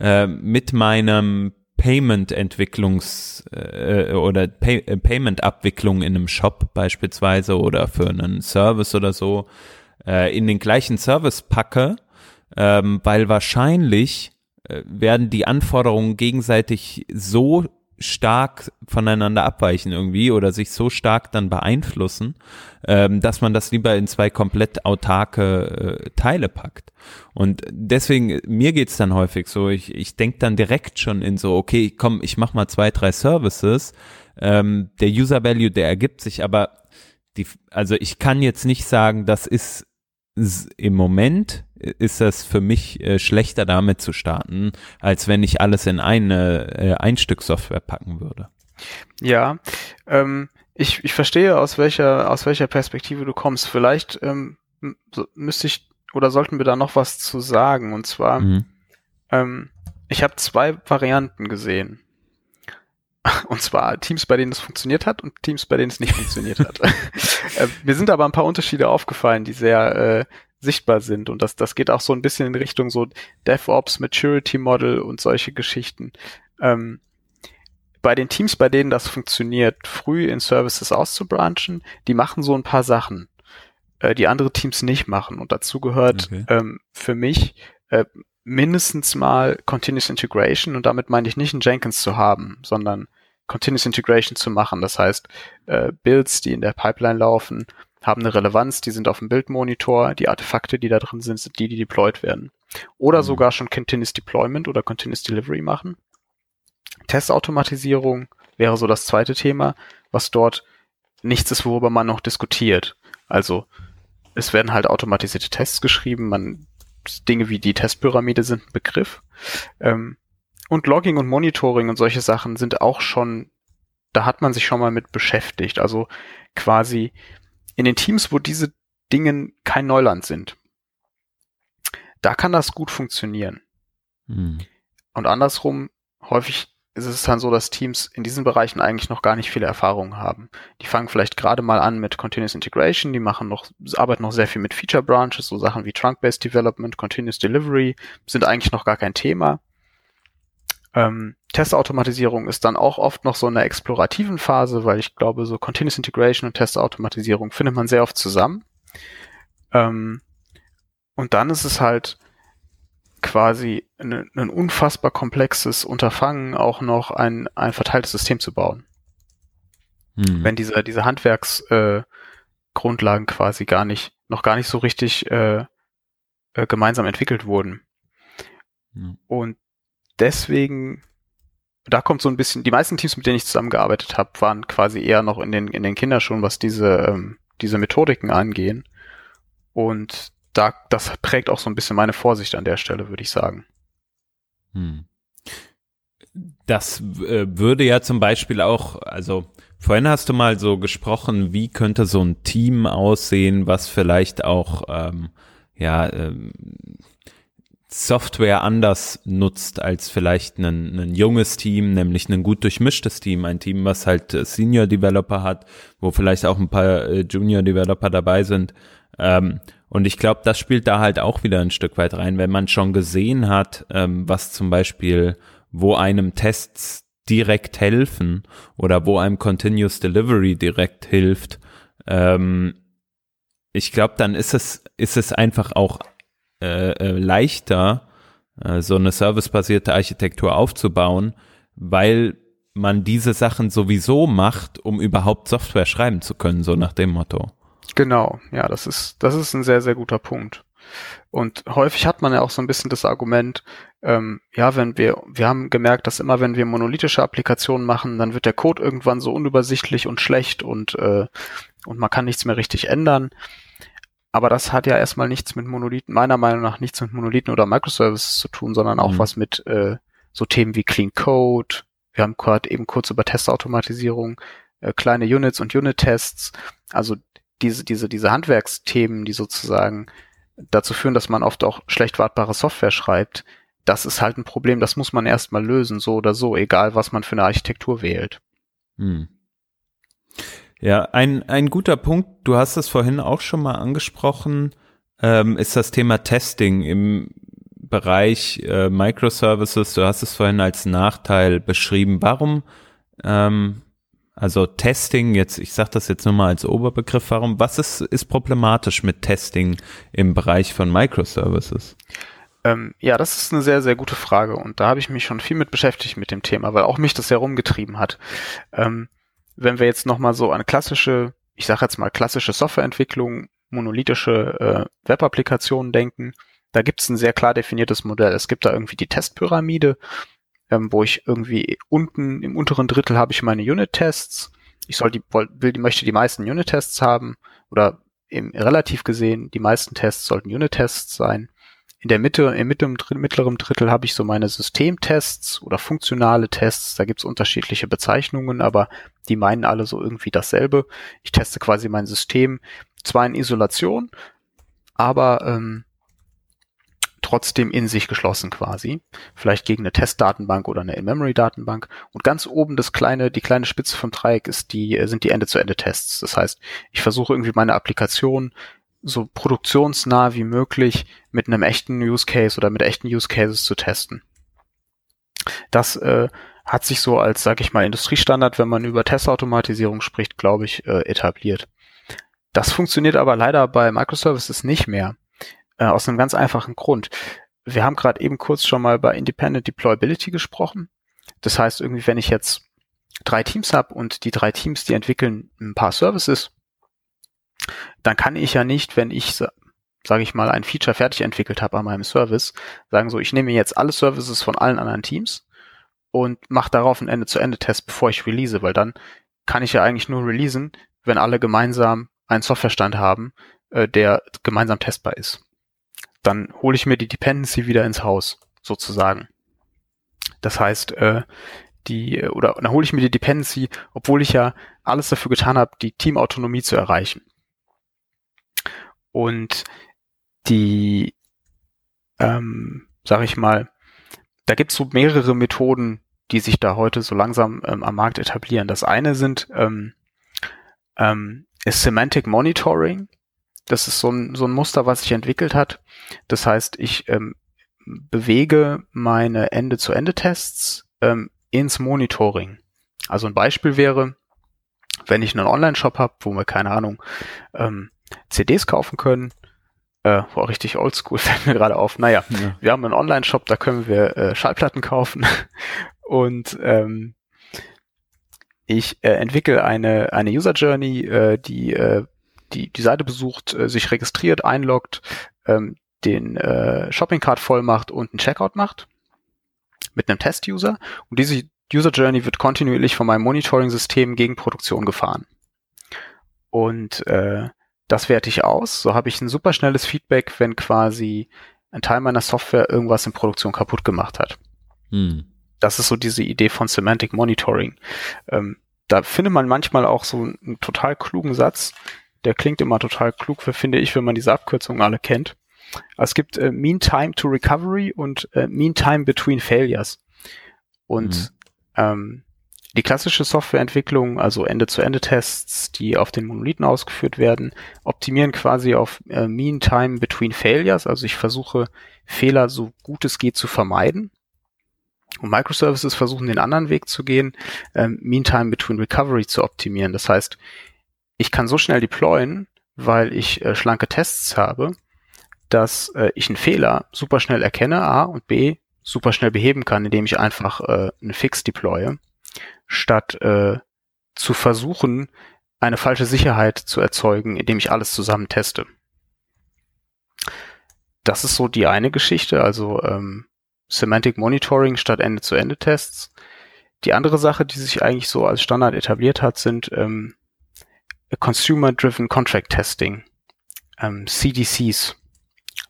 äh, mit meinem Payment-Entwicklungs- äh, oder Pay äh, Payment-Abwicklung in einem Shop beispielsweise oder für einen Service oder so äh, in den gleichen Service packe, ähm, weil wahrscheinlich äh, werden die Anforderungen gegenseitig so stark voneinander abweichen irgendwie oder sich so stark dann beeinflussen, ähm, dass man das lieber in zwei komplett autarke äh, Teile packt. Und deswegen, mir geht's dann häufig so, ich, ich denke dann direkt schon in so, okay, komm, ich mach mal zwei, drei Services, ähm, der User Value, der ergibt sich, aber die, also ich kann jetzt nicht sagen, das ist im Moment ist das für mich äh, schlechter damit zu starten, als wenn ich alles in eine äh, Einstück-Software packen würde. Ja, ähm, ich, ich verstehe, aus welcher, aus welcher Perspektive du kommst. Vielleicht ähm, so, müsste ich oder sollten wir da noch was zu sagen. Und zwar, Mhm. ähm, ich habe zwei Varianten gesehen. Und zwar Teams, bei denen es funktioniert hat und Teams, bei denen es nicht funktioniert hat. äh, mir sind aber ein paar Unterschiede aufgefallen, die sehr äh, sichtbar sind. Und das, das geht auch so ein bisschen in Richtung so DevOps, Maturity Model und solche Geschichten. Ähm, bei den Teams, bei denen das funktioniert, früh in Services auszubranchen, die machen so ein paar Sachen, äh, die andere Teams nicht machen. Und dazu gehört Okay. ähm, für mich äh, mindestens mal Continuous Integration und damit meine ich nicht einen Jenkins zu haben, sondern Continuous Integration zu machen. Das heißt, äh, Builds, die in der Pipeline laufen, haben eine Relevanz, die sind auf dem Bildmonitor, die Artefakte, die da drin sind, sind die, die deployed werden. Oder Mhm. sogar schon Continuous Deployment oder Continuous Delivery machen. Testautomatisierung wäre so das zweite Thema, was dort nichts ist, worüber man noch diskutiert. Also es werden halt automatisierte Tests geschrieben, man Dinge wie die Testpyramide sind ein Begriff. Ähm, und Logging und Monitoring und solche Sachen sind auch schon, da hat man sich schon mal mit beschäftigt. Also quasi in den Teams, wo diese Dinge kein Neuland sind, da kann das gut funktionieren. Mhm. Und andersrum, häufig ist es dann so, dass Teams in diesen Bereichen eigentlich noch gar nicht viele Erfahrungen haben. Die fangen vielleicht gerade mal an mit Continuous Integration, die machen noch, arbeiten noch sehr viel mit Feature Branches, so Sachen wie Trunk-Based Development, Continuous Delivery, sind eigentlich noch gar kein Thema. Ähm, Testautomatisierung ist dann auch oft noch so in der explorativen Phase, weil ich glaube, so Continuous Integration und Testautomatisierung findet man sehr oft zusammen. Ähm, und dann ist es halt quasi ein, ein unfassbar komplexes Unterfangen, auch noch ein, ein verteiltes System zu bauen. Mhm. Wenn diese, diese Handwerksgrundlagen äh, quasi gar nicht, noch gar nicht so richtig äh, äh, gemeinsam entwickelt wurden. Ja. Und deswegen, da kommt so ein bisschen, die meisten Teams, mit denen ich zusammengearbeitet habe, waren quasi eher noch in den, in den Kinderschuhen, was diese, ähm, diese Methodiken angehen. Und da, das prägt auch so ein bisschen meine Vorsicht an der Stelle, würde ich sagen. Hm. Das äh, würde ja zum Beispiel auch, also vorhin hast du mal so gesprochen, wie könnte so ein Team aussehen, was vielleicht auch ähm, ja ähm, Software anders nutzt als vielleicht ein, ein junges Team, nämlich ein gut durchmischtes Team, ein Team, was halt äh, Senior Developer hat, wo vielleicht auch ein paar äh, Junior Developer dabei sind. Ähm, und ich glaube, das spielt da halt auch wieder ein Stück weit rein, wenn man schon gesehen hat, ähm, was zum Beispiel, wo einem Tests direkt helfen oder wo einem Continuous Delivery direkt hilft. Ähm, ich glaube, dann ist es, ist es einfach auch äh, äh, leichter, äh, so eine servicebasierte Architektur aufzubauen, weil man diese Sachen sowieso macht, um überhaupt Software schreiben zu können, so nach dem Motto. Genau, ja, das ist, das ist ein sehr, sehr guter Punkt. Und häufig hat man ja auch so ein bisschen das Argument, ähm, ja, wenn wir, wir haben gemerkt, dass immer wenn wir monolithische Applikationen machen, dann wird der Code irgendwann so unübersichtlich und schlecht und, äh, und man kann nichts mehr richtig ändern. Aber das hat ja erstmal nichts mit Monolithen, meiner Meinung nach nichts mit Monolithen oder Microservices zu tun, sondern auch mhm. was mit äh, so Themen wie Clean Code. Wir haben gerade eben kurz über Testautomatisierung, äh, kleine Units und Unit-Tests. Also diese, diese, diese Handwerksthemen, die sozusagen dazu führen, dass man oft auch schlecht wartbare Software schreibt, das ist halt ein Problem, das muss man erstmal lösen, so oder so, egal was man für eine Architektur wählt. Hm. Ja, ein, ein guter Punkt, du hast es vorhin auch schon mal angesprochen, ähm, ist das Thema Testing im Bereich äh, Microservices. Du hast es vorhin als Nachteil beschrieben. Warum ähm, also Testing, jetzt, ich sage das jetzt nur mal als Oberbegriff, warum, was ist, ist problematisch mit Testing im Bereich von Microservices? Ähm, ja, das ist eine sehr, sehr gute Frage und da habe ich mich schon viel mit beschäftigt mit dem Thema, weil auch mich das herumgetrieben hat. Ähm, wenn wir jetzt nochmal so an klassische, ich sage jetzt mal klassische Softwareentwicklung, monolithische äh, Web-Applikationen denken, da gibt es ein sehr klar definiertes Modell. Es gibt da irgendwie die Testpyramide ähm, wo ich irgendwie unten im unteren Drittel habe ich meine Unit-Tests. Ich soll die, will, möchte die meisten Unit-Tests haben oder im relativ gesehen die meisten Tests sollten Unit-Tests sein. In der Mitte, im mittleren, Drittel habe ich so meine Systemtests oder funktionale Tests. Da gibt's unterschiedliche Bezeichnungen, aber die meinen alle so irgendwie dasselbe. Ich teste quasi mein System zwar in Isolation, aber ähm, trotzdem in sich geschlossen quasi. Vielleicht gegen eine Testdatenbank oder eine In-Memory-Datenbank. Und ganz oben das kleine, die kleine Spitze vom Dreieck ist die, äh, sind die Ende-zu-Ende-Tests. Das heißt, ich versuche irgendwie meine Applikation so produktionsnah wie möglich mit einem echten Use Case oder mit echten Use Cases zu testen. Das äh, hat sich so als, sag ich mal, Industriestandard, wenn man über Testautomatisierung spricht, glaube ich, äh, etabliert. Das funktioniert aber leider bei Microservices nicht mehr. Äh, aus einem ganz einfachen Grund. Wir haben gerade eben kurz schon mal bei Independent Deployability gesprochen. Das heißt, irgendwie, wenn ich jetzt drei Teams habe und die drei Teams, die entwickeln ein paar Services, dann kann ich ja nicht, wenn ich, sage ich mal, ein Feature fertig entwickelt habe an meinem Service, sagen so, ich nehme jetzt alle Services von allen anderen Teams und mache darauf einen Ende-zu-Ende-Test, bevor ich release, weil dann kann ich ja eigentlich nur releasen, wenn alle gemeinsam einen Softwarestand haben, äh, der gemeinsam testbar ist dann hole ich mir die Dependency wieder ins Haus, sozusagen. Das heißt, äh, die, oder dann hole ich mir die Dependency, obwohl ich ja alles dafür getan habe, die Teamautonomie zu erreichen. Und die, ähm, sag ich mal, da gibt es so mehrere Methoden, die sich da heute so langsam ähm, am Markt etablieren. Das eine sind ähm, ähm, ist Semantic Monitoring. Das ist so ein, so ein Muster, was sich entwickelt hat. Das heißt, ich ähm, bewege meine Ende-zu-Ende-Tests ähm, ins Monitoring. Also ein Beispiel wäre, wenn ich einen Online-Shop habe, wo wir, keine Ahnung, ähm, CDs kaufen können, äh, war richtig oldschool, fällt mir gerade auf. Naja, ja. wir haben einen Online-Shop, da können wir äh, Schallplatten kaufen und ähm, ich äh, entwickle eine, eine User Journey, äh, die äh, die, die Seite besucht, äh, sich registriert, einloggt, ähm, den äh, Shopping Cart voll macht und einen Checkout macht mit einem Test-User. Und diese User Journey wird kontinuierlich von meinem Monitoring-System gegen Produktion gefahren. Und äh, das werte ich aus. So habe ich ein super schnelles Feedback, wenn quasi ein Teil meiner Software irgendwas in Produktion kaputt gemacht hat. Hm. Das ist so diese Idee von Semantic Monitoring. Ähm, da findet man manchmal auch so einen total klugen Satz, der klingt immer total klug, finde ich, wenn man diese Abkürzungen alle kennt. Es gibt äh, Mean Time to Recovery und äh, Mean Time Between Failures. Und mhm. ähm, die klassische Softwareentwicklung, also Ende-zu-Ende-Tests, die auf den Monolithen ausgeführt werden, optimieren quasi auf äh, Mean Time Between Failures. Also ich versuche Fehler so gut es geht zu vermeiden. Und Microservices versuchen den anderen Weg zu gehen, ähm, Mean Time Between Recovery zu optimieren. Das heißt, ich kann so schnell deployen, weil ich äh, schlanke Tests habe, dass äh, ich einen Fehler super schnell erkenne, A und B super schnell beheben kann, indem ich einfach äh, einen Fix deploye. Statt äh, zu versuchen, eine falsche Sicherheit zu erzeugen, indem ich alles zusammen teste. Das ist so die eine Geschichte, also ähm, Semantic Monitoring statt Ende-zu-Ende-Tests. Die andere Sache, die sich eigentlich so als Standard etabliert hat, sind ähm, Consumer-Driven Contract Testing, ähm, CDCs.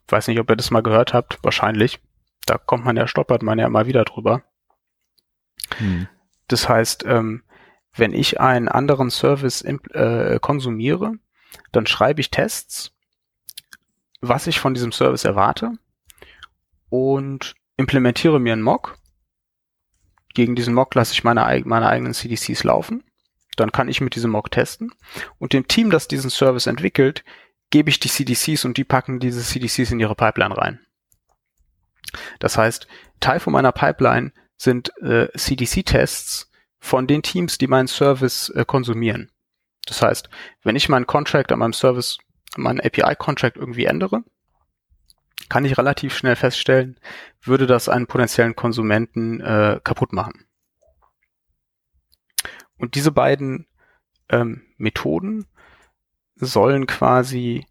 Weiß nicht, ob ihr das mal gehört habt, wahrscheinlich. Da kommt man ja, stoppert man ja immer wieder drüber. Hm. Das heißt, ähm, wenn ich einen anderen Service äh, konsumiere, dann schreibe ich Tests, was ich von diesem Service erwarte und implementiere mir einen Mock. Gegen diesen Mock lasse ich meine, meine eigenen CDCs laufen. Dann kann ich mit diesem Mock testen. Und dem Team, das diesen Service entwickelt, gebe ich die CDCs und die packen diese CDCs in ihre Pipeline rein. Das heißt, Teil von meiner Pipeline sind äh, CDC-Tests von den Teams, die meinen Service äh, konsumieren. Das heißt, wenn ich meinen Contract an meinem Service, meinen API-Contract irgendwie ändere, kann ich relativ schnell feststellen, würde das einen potenziellen Konsumenten äh, kaputt machen. Und diese beiden ähm, Methoden sollen quasi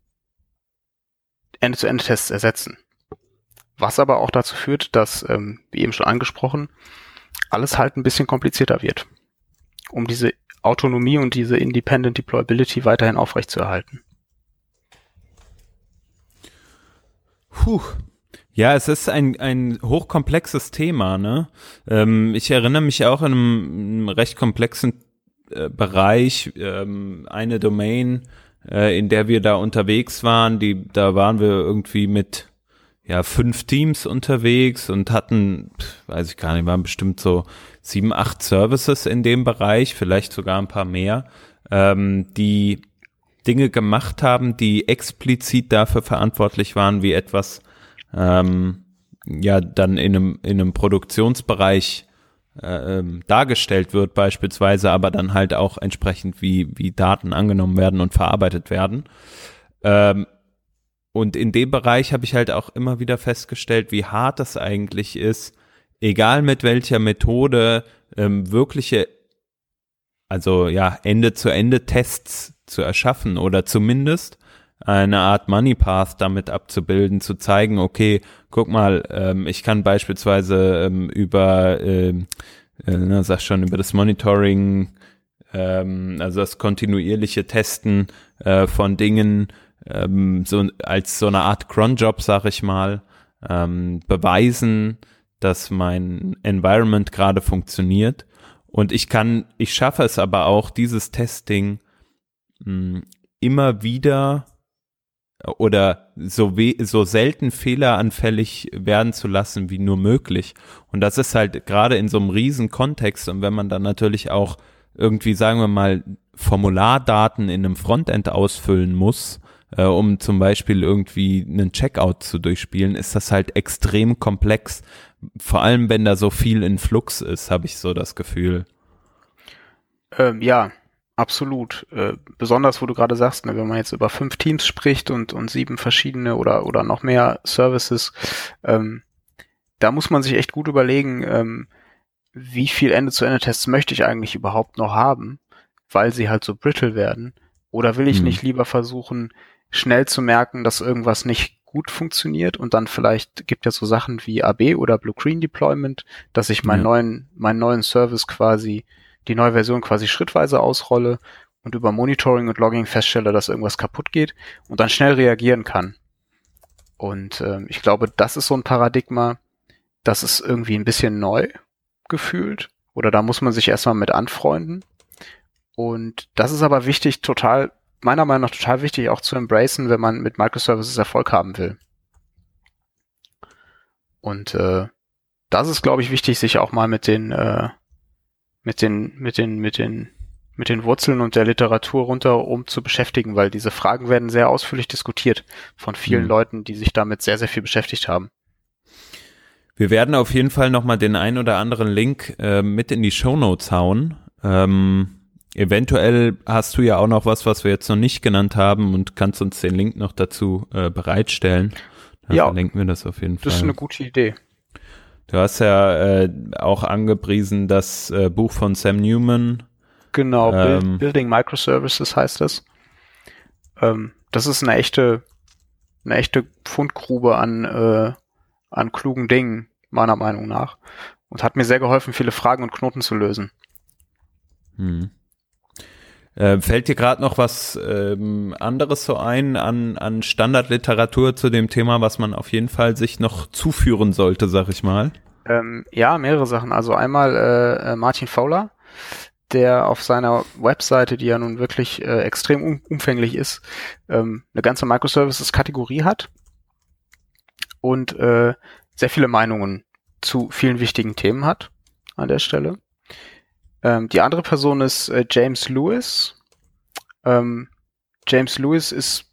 Ende-zu-Ende-Tests ersetzen. Was aber auch dazu führt, dass, ähm, wie eben schon angesprochen, alles halt ein bisschen komplizierter wird, um diese Autonomie und diese Independent Deployability weiterhin aufrechtzuerhalten. Puh. Ja, es ist ein, ein hochkomplexes Thema, ne? Ähm, ich erinnere mich auch in einem, einem recht komplexen äh, Bereich, ähm, eine Domain, äh, in der wir da unterwegs waren, die, da waren wir irgendwie mit ja, fünf Teams unterwegs und hatten, weiß ich gar nicht, waren bestimmt so sieben, acht Services in dem Bereich, vielleicht sogar ein paar mehr, ähm, die Dinge gemacht haben, die explizit dafür verantwortlich waren, wie etwas ähm, ja dann in einem, in einem Produktionsbereich äh, ähm, dargestellt wird beispielsweise, aber dann halt auch entsprechend wie, wie Daten angenommen werden und verarbeitet werden. Ähm, und in dem Bereich habe ich halt auch immer wieder festgestellt, wie hart das eigentlich ist, egal mit welcher Methode ähm, wirkliche, also ja, Ende-zu-Ende-Tests zu erschaffen oder zumindest eine Art Money Path damit abzubilden, zu zeigen, okay, guck mal, ähm, ich kann beispielsweise ähm, über, ähm, äh, sag schon, über das Monitoring, ähm, also das kontinuierliche Testen äh, von Dingen, ähm, so als so eine Art Cron-Job, sag ich mal, ähm, beweisen, dass mein Environment gerade funktioniert. Und ich kann, ich schaffe es aber auch, dieses Testing mh, hm, immer wieder oder so, we so selten fehleranfällig werden zu lassen wie nur möglich. Und das ist halt gerade in so einem riesen Kontext und wenn man dann natürlich auch irgendwie, sagen wir mal, Formulardaten in einem Frontend ausfüllen muss, äh, um zum Beispiel irgendwie einen Checkout zu durchspielen, ist das halt extrem komplex. Vor allem, wenn da so viel in Flux ist, habe ich so das Gefühl. Ähm, ja, Absolut. Äh, besonders, wo du gerade sagst, ne, wenn man jetzt über fünf Teams spricht und, und sieben verschiedene oder, oder noch mehr Services, ähm, da muss man sich echt gut überlegen, ähm, wie viel Ende-zu-Ende-Tests möchte ich eigentlich überhaupt noch haben, weil sie halt so brittle werden. Oder will ich hm. nicht lieber versuchen, schnell zu merken, dass irgendwas nicht gut funktioniert und dann vielleicht gibt ja so Sachen wie AB oder Blue Green Deployment, dass ich meinen ja. neuen, meinen neuen Service quasi die neue Version quasi schrittweise ausrolle und über Monitoring und Logging feststelle, dass irgendwas kaputt geht und dann schnell reagieren kann. Und äh, ich glaube, das ist so ein Paradigma, das ist irgendwie ein bisschen neu gefühlt oder da muss man sich erstmal mit anfreunden. Und das ist aber wichtig, total, meiner Meinung nach total wichtig auch zu embracen, wenn man mit Microservices Erfolg haben will. Und äh, das ist, glaube ich, wichtig, sich auch mal mit den äh, mit den, mit den, mit den, mit den Wurzeln und der Literatur runter, um zu beschäftigen, weil diese Fragen werden sehr ausführlich diskutiert von vielen mhm. Leuten, die sich damit sehr, sehr viel beschäftigt haben. Wir werden auf jeden Fall nochmal den ein oder anderen Link äh, mit in die Show Notes hauen. Ähm, eventuell hast du ja auch noch was, was wir jetzt noch nicht genannt haben und kannst uns den Link noch dazu äh, bereitstellen. Dann ja, verlinken wir das auf jeden Fall. Das ist eine gute Idee. Du hast ja äh, auch angepriesen das äh, Buch von Sam Newman. Genau, ähm, Building Microservices heißt das. Ähm, das ist eine echte, eine echte Fundgrube an, äh, an klugen Dingen, meiner Meinung nach. Und hat mir sehr geholfen, viele Fragen und Knoten zu lösen. Hm. Äh, fällt dir gerade noch was ähm, anderes so ein an, an Standardliteratur zu dem Thema, was man auf jeden Fall sich noch zuführen sollte, sag ich mal? Ähm, ja, mehrere Sachen. Also einmal äh, äh Martin Fowler, der auf seiner Webseite, die ja nun wirklich äh, extrem um, umfänglich ist, ähm, eine ganze Microservices-Kategorie hat und äh, sehr viele Meinungen zu vielen wichtigen Themen hat an der Stelle. Ähm, die andere Person ist äh, James Lewis. Ähm, James Lewis ist,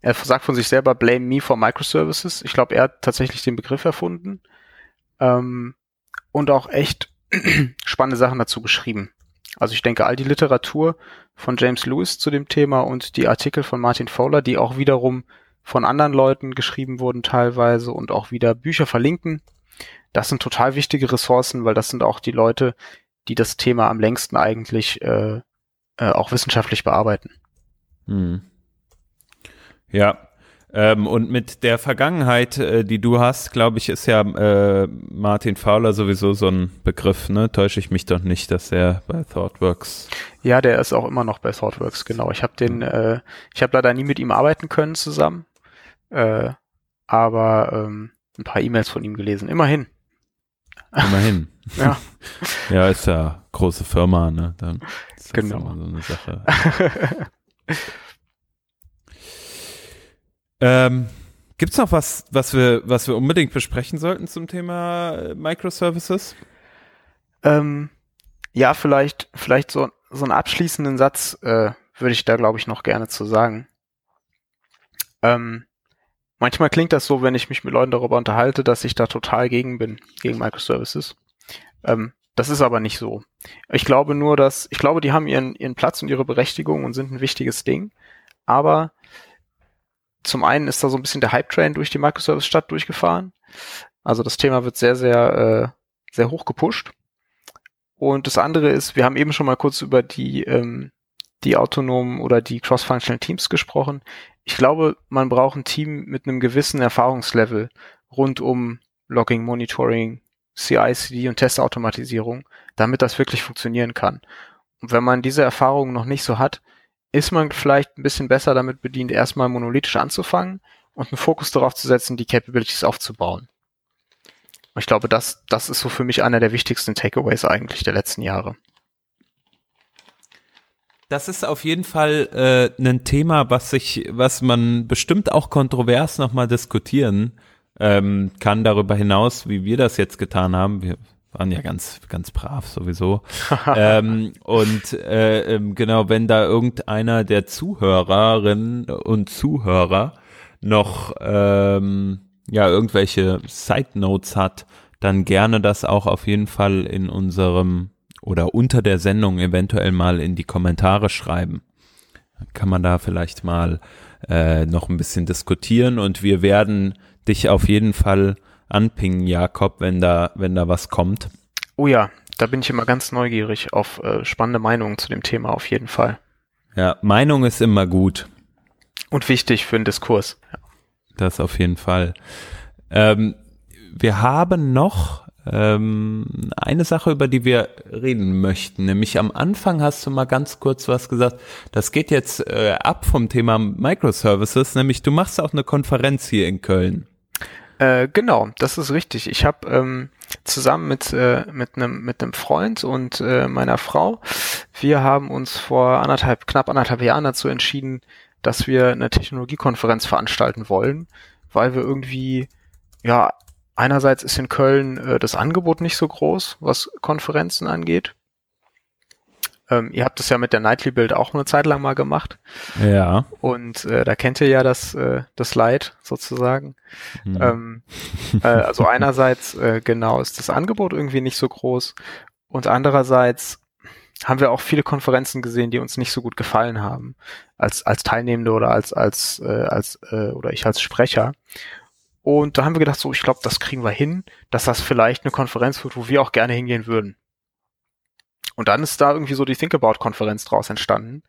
er sagt von sich selber, blame me for microservices. Ich glaube, er hat tatsächlich den Begriff erfunden. Ähm, und auch echt spannende Sachen dazu geschrieben. Also ich denke, all die Literatur von James Lewis zu dem Thema und die Artikel von Martin Fowler, die auch wiederum von anderen Leuten geschrieben wurden teilweise und auch wieder Bücher verlinken, das sind total wichtige Ressourcen, weil das sind auch die Leute, die das Thema am längsten eigentlich äh, äh, auch wissenschaftlich bearbeiten. Hm. Ja, ähm, und mit der Vergangenheit, äh, die du hast, glaube ich, ist ja äh, Martin Fowler sowieso so ein Begriff, ne? Täusche ich mich doch nicht, dass er bei ThoughtWorks. Ja, der ist auch immer noch bei ThoughtWorks, genau. Ich habe den, äh, ich habe leider nie mit ihm arbeiten können zusammen, äh, aber ähm, ein paar E-Mails von ihm gelesen. Immerhin. Immerhin. ja. ja, ist ja große Firma, ne? Dann ist genau. so eine Sache. ähm, Gibt es noch was, was wir, was wir unbedingt besprechen sollten zum Thema äh, Microservices? Ähm, ja, vielleicht, vielleicht so, so einen abschließenden Satz äh, würde ich da, glaube ich, noch gerne zu sagen. Ähm, Manchmal klingt das so, wenn ich mich mit Leuten darüber unterhalte, dass ich da total gegen bin, gegen Microservices. Ähm, das ist aber nicht so. Ich glaube nur, dass, ich glaube, die haben ihren, ihren Platz und ihre Berechtigung und sind ein wichtiges Ding. Aber zum einen ist da so ein bisschen der Hype-Train durch die Microservice-Stadt durchgefahren. Also das Thema wird sehr, sehr, äh, sehr hoch gepusht. Und das andere ist, wir haben eben schon mal kurz über die, ähm, die autonomen oder die cross-functional Teams gesprochen ich glaube, man braucht ein Team mit einem gewissen Erfahrungslevel rund um Logging, Monitoring, CI, CD und Testautomatisierung, damit das wirklich funktionieren kann. Und wenn man diese Erfahrung noch nicht so hat, ist man vielleicht ein bisschen besser damit bedient, erstmal monolithisch anzufangen und einen Fokus darauf zu setzen, die Capabilities aufzubauen. Und ich glaube, das, das ist so für mich einer der wichtigsten Takeaways eigentlich der letzten Jahre. Das ist auf jeden Fall äh, ein Thema, was sich, was man bestimmt auch kontrovers nochmal diskutieren ähm, kann darüber hinaus, wie wir das jetzt getan haben. Wir waren ja ganz, ganz brav sowieso. ähm, und äh, ähm, genau, wenn da irgendeiner der Zuhörerinnen und Zuhörer noch ähm, ja irgendwelche Side Notes hat, dann gerne das auch auf jeden Fall in unserem oder unter der Sendung eventuell mal in die Kommentare schreiben. kann man da vielleicht mal äh, noch ein bisschen diskutieren und wir werden dich auf jeden Fall anpingen, Jakob, wenn da, wenn da was kommt. Oh ja, da bin ich immer ganz neugierig auf äh, spannende Meinungen zu dem Thema auf jeden Fall. Ja, Meinung ist immer gut. Und wichtig für den Diskurs. Ja. Das auf jeden Fall. Ähm, wir haben noch ähm, eine Sache, über die wir reden möchten. Nämlich am Anfang hast du mal ganz kurz was gesagt. Das geht jetzt äh, ab vom Thema Microservices, nämlich du machst auch eine Konferenz hier in Köln. Äh, genau, das ist richtig. Ich habe ähm, zusammen mit äh, mit einem mit einem Freund und äh, meiner Frau, wir haben uns vor anderthalb knapp anderthalb Jahren dazu entschieden, dass wir eine Technologiekonferenz veranstalten wollen, weil wir irgendwie ja einerseits ist in Köln äh, das Angebot nicht so groß, was Konferenzen angeht. Ähm, ihr habt das ja mit der Nightly Build auch eine Zeit lang mal gemacht. Ja. Und äh, da kennt ihr ja das, äh, das Leid sozusagen. Mhm. Ähm, äh, also einerseits äh, genau ist das Angebot irgendwie nicht so groß und andererseits haben wir auch viele Konferenzen gesehen, die uns nicht so gut gefallen haben als als Teilnehmende oder als als äh, als äh, oder ich als Sprecher Und da haben wir gedacht, so, ich glaube, das kriegen wir hin, dass das vielleicht eine Konferenz wird, wo wir auch gerne hingehen würden. Und dann ist da irgendwie so die Think About-Konferenz draus entstanden.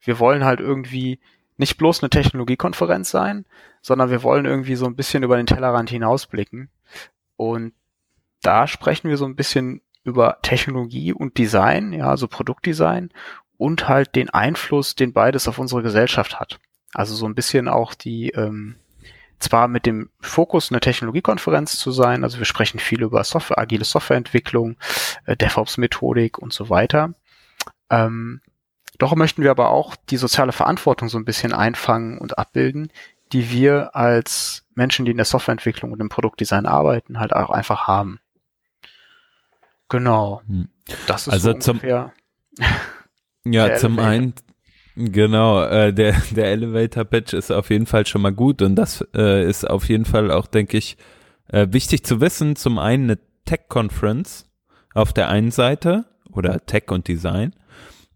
Wir wollen halt irgendwie nicht bloß eine Technologiekonferenz sein, sondern wir wollen irgendwie so ein bisschen über den Tellerrand hinausblicken. Und da sprechen wir so ein bisschen über Technologie und Design, ja, also Produktdesign und halt den Einfluss, den beides auf unsere Gesellschaft hat. Also so ein bisschen auch die, ähm, zwar mit dem Fokus eine Technologiekonferenz zu sein, also wir sprechen viel über Software, agile Softwareentwicklung, äh, DevOps-Methodik und so weiter. Ähm, doch möchten wir aber auch die soziale Verantwortung so ein bisschen einfangen und abbilden, die wir als Menschen, die in der Softwareentwicklung und im Produktdesign arbeiten, halt auch einfach haben. Genau. Hm. Das ist also so ungefähr. Zum, ja, zum einen Genau, äh, der, der Elevator Pitch ist auf jeden Fall schon mal gut und das äh, ist auf jeden Fall auch, denke ich, äh, wichtig zu wissen. Zum einen eine Tech Conference auf der einen Seite oder Tech und Design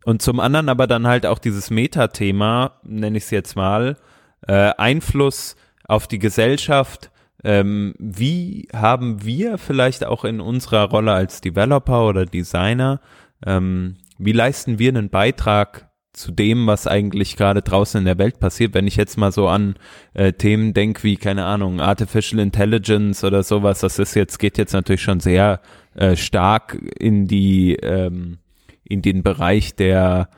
und zum anderen aber dann halt auch dieses Metathema, nenne ich es jetzt mal, äh, Einfluss auf die Gesellschaft. Ähm, wie haben wir vielleicht auch in unserer Rolle als Developer oder Designer, ähm, wie leisten wir einen Beitrag zu dem, was eigentlich gerade draußen in der Welt passiert. Wenn ich jetzt mal so an äh, Themen denke wie, keine Ahnung, Artificial Intelligence oder sowas, das ist jetzt, geht jetzt natürlich schon sehr äh, stark in die, ähm, in den Bereich der,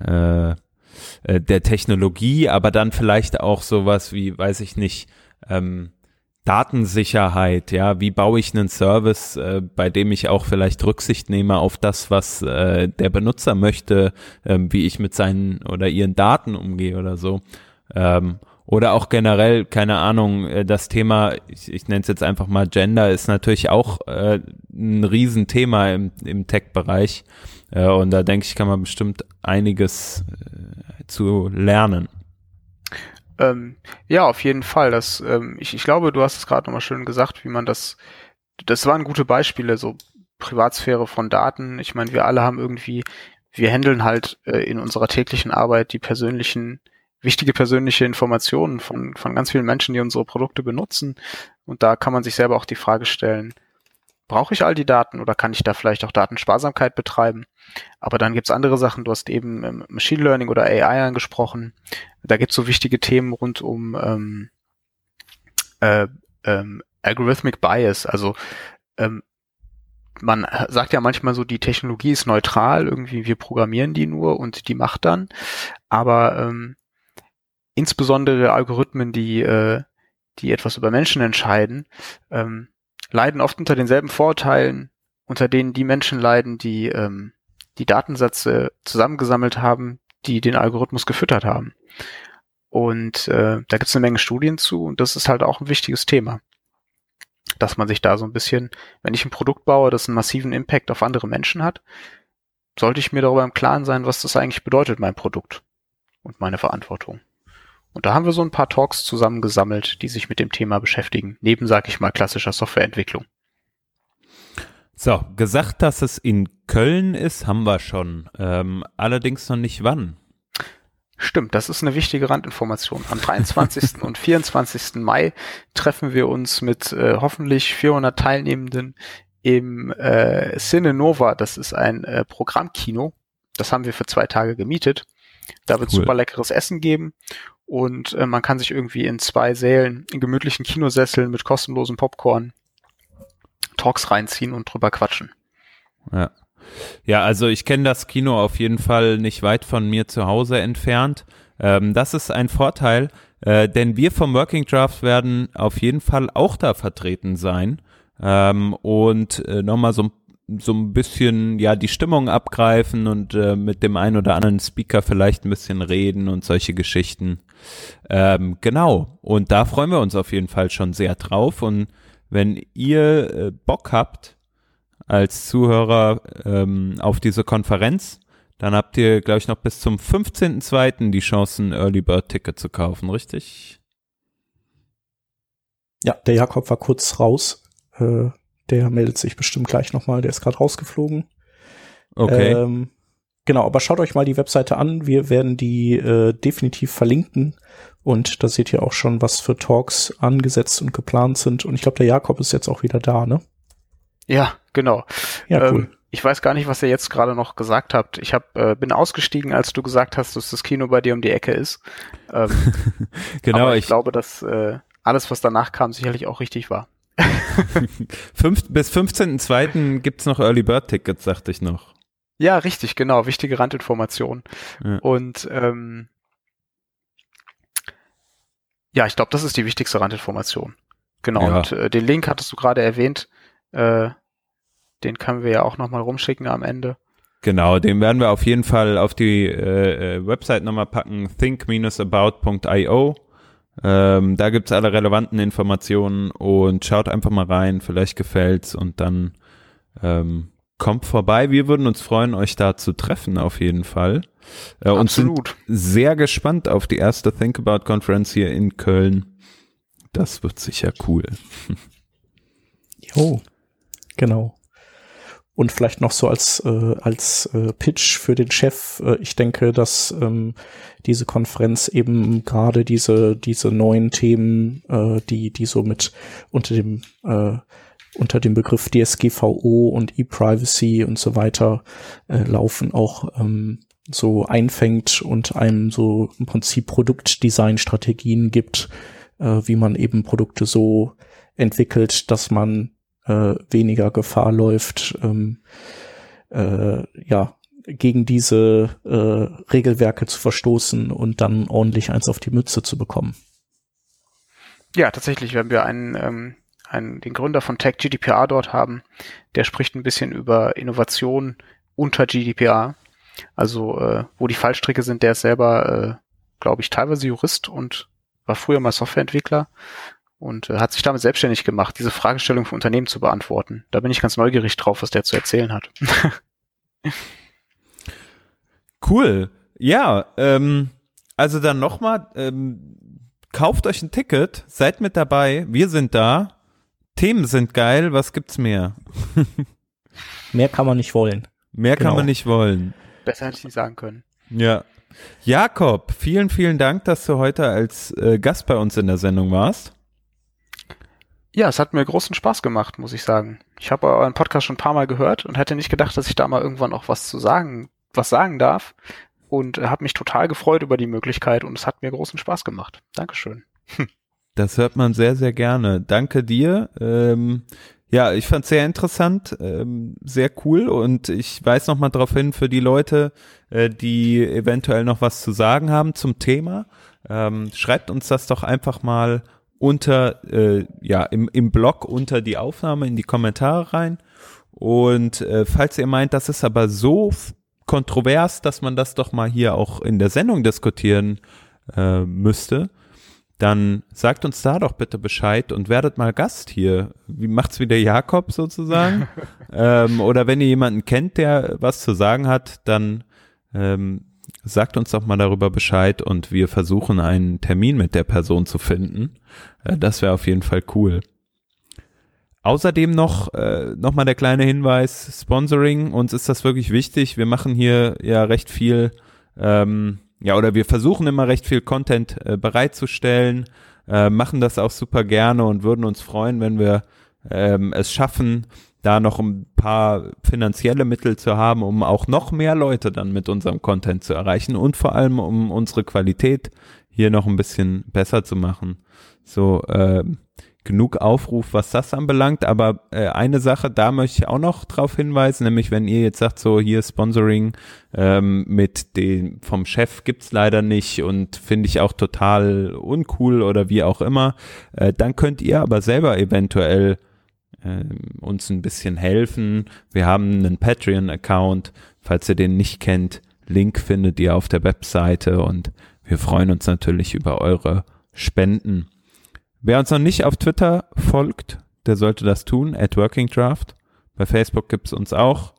äh, äh der Technologie, aber dann vielleicht auch sowas wie, weiß ich nicht, ähm, Datensicherheit, ja, wie baue ich einen Service, äh, bei dem ich auch vielleicht Rücksicht nehme auf das, was äh, der Benutzer möchte, äh, wie ich mit seinen oder ihren Daten umgehe oder so. Ähm, oder auch generell, keine Ahnung, äh, das Thema, ich, ich nenne es jetzt einfach mal Gender, ist natürlich auch äh, ein Riesenthema im, im Tech-Bereich. Äh, und da denke ich, kann man bestimmt einiges äh, zu lernen. Ähm, ja, auf jeden Fall. Das, ähm, ich, ich glaube, du hast es gerade nochmal schön gesagt, wie man das, das waren gute Beispiele, so Privatsphäre von Daten. Ich meine, wir alle haben irgendwie, wir handeln halt äh, in unserer täglichen Arbeit die persönlichen, wichtige persönliche Informationen von, von ganz vielen Menschen, die unsere Produkte benutzen. Und da kann man sich selber auch die Frage stellen, brauche ich all die Daten oder kann ich da vielleicht auch Datensparsamkeit betreiben? Aber dann gibt's andere Sachen, du hast eben ähm, Machine Learning oder AI angesprochen. Da gibt's so wichtige Themen rund um ähm, äh, ähm, Algorithmic Bias. Also ähm, man sagt ja manchmal so, die Technologie ist neutral, irgendwie wir programmieren die nur und die macht dann. Aber ähm, insbesondere Algorithmen, die, äh, die etwas über Menschen entscheiden, ähm, leiden oft unter denselben Vorurteilen, unter denen die Menschen leiden, die ähm, die Datensätze zusammengesammelt haben, die den Algorithmus gefüttert haben. Und äh, da gibt es eine Menge Studien zu und das ist halt auch ein wichtiges Thema. Dass man sich da so ein bisschen, wenn ich ein Produkt baue, das einen massiven Impact auf andere Menschen hat, sollte ich mir darüber im Klaren sein, was das eigentlich bedeutet, mein Produkt und meine Verantwortung. Und da haben wir so ein paar Talks zusammengesammelt, die sich mit dem Thema beschäftigen, neben, sag ich mal, klassischer Softwareentwicklung. So, gesagt, dass es in Köln ist, haben wir schon. Ähm, allerdings noch nicht wann. Stimmt, das ist eine wichtige Randinformation. Am 23. und 24. Mai treffen wir uns mit äh, hoffentlich 400 Teilnehmenden im äh, Cine Nova. Das ist ein äh, Programmkino. Das haben wir für zwei Tage gemietet. Da wird cool. super leckeres Essen geben und äh, man kann sich irgendwie in zwei Sälen, in gemütlichen Kinosesseln mit kostenlosem Popcorn Talks reinziehen und drüber quatschen. Ja. Ja, also ich kenne das Kino auf jeden Fall nicht weit von mir zu Hause entfernt. Ähm, das ist ein Vorteil, äh, denn wir vom Working Draft werden auf jeden Fall auch da vertreten sein ähm, und äh, nochmal so ein so ein bisschen ja die Stimmung abgreifen und äh, mit dem einen oder anderen Speaker vielleicht ein bisschen reden und solche Geschichten. Ähm, genau. Und da freuen wir uns auf jeden Fall schon sehr drauf. Und wenn ihr äh, Bock habt als Zuhörer ähm, auf diese Konferenz, dann habt ihr, glaube ich, noch bis zum 15.02. die Chance, ein Early Bird Ticket zu kaufen, richtig? Ja, der Jakob war kurz raus. Äh, der meldet sich bestimmt gleich nochmal, der ist gerade rausgeflogen. Okay. Ähm, Genau, aber schaut euch mal die Webseite an. Wir werden die äh, definitiv verlinken. Und da seht ihr auch schon, was für Talks angesetzt und geplant sind. Und ich glaube, der Jakob ist jetzt auch wieder da, ne? Ja, genau. Ja, cool. Ähm, ich weiß gar nicht, was ihr jetzt gerade noch gesagt habt. Ich hab, äh, bin ausgestiegen, als du gesagt hast, dass das Kino bei dir um die Ecke ist. Ähm, genau, aber ich, ich, glaube, dass äh, alles, was danach kam, sicherlich auch richtig war. fünf, bis 15.02. gibt's noch Early Bird Tickets, sagte ich noch. Ja, richtig, genau. Wichtige Randinformation. Ja. Und ähm, ja, ich glaube, das ist die wichtigste Randinformation. Genau. Ja. Und äh, den Link hattest du gerade erwähnt. Äh, den können wir ja auch nochmal rumschicken am Ende. Genau, den werden wir auf jeden Fall auf die äh, äh, Website nochmal packen, think-about.io. Ähm, da gibt's alle relevanten Informationen und schaut einfach mal rein, vielleicht gefällt's und dann ähm, kommt vorbei. Wir würden uns freuen, euch da zu treffen auf jeden Fall. Äh, und sind sehr gespannt auf die erste Think About Conference hier in Köln. Das wird sicher cool. Jo, genau. Und vielleicht noch so als, äh, als äh, Pitch für den Chef. Äh, ich denke, dass ähm, diese Konferenz eben gerade diese, diese neuen Themen, äh, die, die so mit unter dem, äh, unter dem Begriff DSGVO und E-Privacy und so weiter äh, laufen, auch ähm, so einfängt und einem so im Prinzip Produktdesign-Strategien gibt, äh, wie man eben Produkte so entwickelt, dass man äh, weniger Gefahr läuft, ähm, äh, ja, gegen diese äh, Regelwerke zu verstoßen und dann ordentlich eins auf die Mütze zu bekommen. Ja, tatsächlich, wenn wir einen, ähm, einen, den Gründer von Tech GDPR dort haben, der spricht ein bisschen über Innovation unter GDPR. Also, äh, wo die Fallstricke sind, der ist selber, äh, glaube ich, teilweise Jurist und war früher mal Softwareentwickler und äh, hat sich damit selbstständig gemacht, diese Fragestellung für Unternehmen zu beantworten. Da bin ich ganz neugierig drauf, was der zu erzählen hat. Cool. Ja, ähm, also dann nochmal, ähm, kauft euch ein Ticket, seid mit dabei, wir sind da, Themen sind geil, was gibt's mehr? Mehr kann man nicht wollen. Mehr kann Genau. man nicht wollen. Besser hätte ich nicht sagen können. Ja. Jakob, vielen, vielen Dank, dass du heute als äh, Gast bei uns in der Sendung warst. Ja, es hat mir großen Spaß gemacht, muss ich sagen. Ich habe euren Podcast schon ein paar Mal gehört und hätte nicht gedacht, dass ich da mal irgendwann auch was zu sagen, was sagen darf. Und äh, habe mich total gefreut über die Möglichkeit und es hat mir großen Spaß gemacht. Dankeschön. Das hört man sehr, sehr gerne. Danke dir. Ähm, ja, ich fand's sehr interessant, ähm, sehr cool und ich weise noch mal darauf hin für die Leute, äh, die eventuell noch was zu sagen haben zum Thema. Ähm, schreibt uns das doch einfach mal unter, äh, ja, im, im Blog unter die Aufnahme in die Kommentare rein. Und äh, falls ihr meint, das ist aber so kontrovers, dass man das doch mal hier auch in der Sendung diskutieren äh, müsste, dann sagt uns da doch bitte Bescheid und werdet mal Gast hier. Wie macht's wieder Jakob sozusagen? ähm, oder wenn ihr jemanden kennt, der was zu sagen hat, dann ähm, sagt uns doch mal darüber Bescheid und wir versuchen einen Termin mit der Person zu finden. Äh, das wäre auf jeden Fall cool. Außerdem noch, äh, noch mal der kleine Hinweis, Sponsoring, uns ist das wirklich wichtig. Wir machen hier ja recht viel, ähm, ja, oder wir versuchen immer recht viel Content äh, bereitzustellen, äh, machen das auch super gerne und würden uns freuen, wenn wir ähm, es schaffen, da noch ein paar finanzielle Mittel zu haben, um auch noch mehr Leute dann mit unserem Content zu erreichen und vor allem um unsere Qualität hier noch ein bisschen besser zu machen. So, äh, genug Aufruf, was das anbelangt, aber äh, eine Sache, da möchte ich auch noch drauf hinweisen, nämlich wenn ihr jetzt sagt, so hier Sponsoring ähm, mit dem vom Chef gibt's leider nicht und finde ich auch total uncool oder wie auch immer, äh, dann könnt ihr aber selber eventuell ähm, uns ein bisschen helfen. Wir haben einen Patreon-Account, falls ihr den nicht kennt, Link findet ihr auf der Webseite und wir freuen uns natürlich über eure Spenden. Wer uns noch nicht auf Twitter folgt, der sollte das tun, at Working Draft. Bei Facebook gibt's uns auch.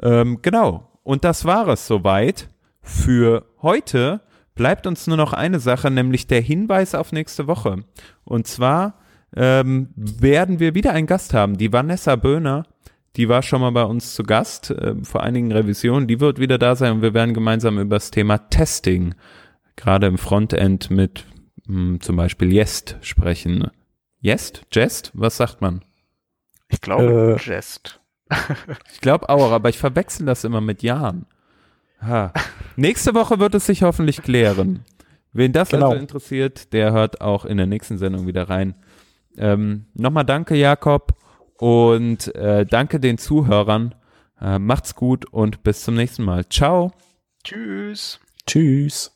Ähm, genau. Und das war es soweit für heute. Bleibt uns nur noch eine Sache, nämlich der Hinweis auf nächste Woche. Und zwar ähm, werden wir wieder einen Gast haben, die Vanessa Böhner, Die war schon mal bei uns zu Gast äh, vor einigen Revisionen. Die wird wieder da sein und wir werden gemeinsam über das Thema Testing, gerade im Frontend mit mh, zum Beispiel Jest sprechen. Jest? Jest? Was sagt man? Ich glaube, äh, Jest. ich glaube auch, aber ich verwechsel das immer mit Jahren. Ha. Nächste Woche wird es sich hoffentlich klären. Wen das genau. also interessiert, der hört auch in der nächsten Sendung wieder rein. Ähm, Nochmal danke, Jakob, und äh, danke den Zuhörern. Äh, macht's gut und bis zum nächsten Mal. Ciao. Tschüss. Tschüss.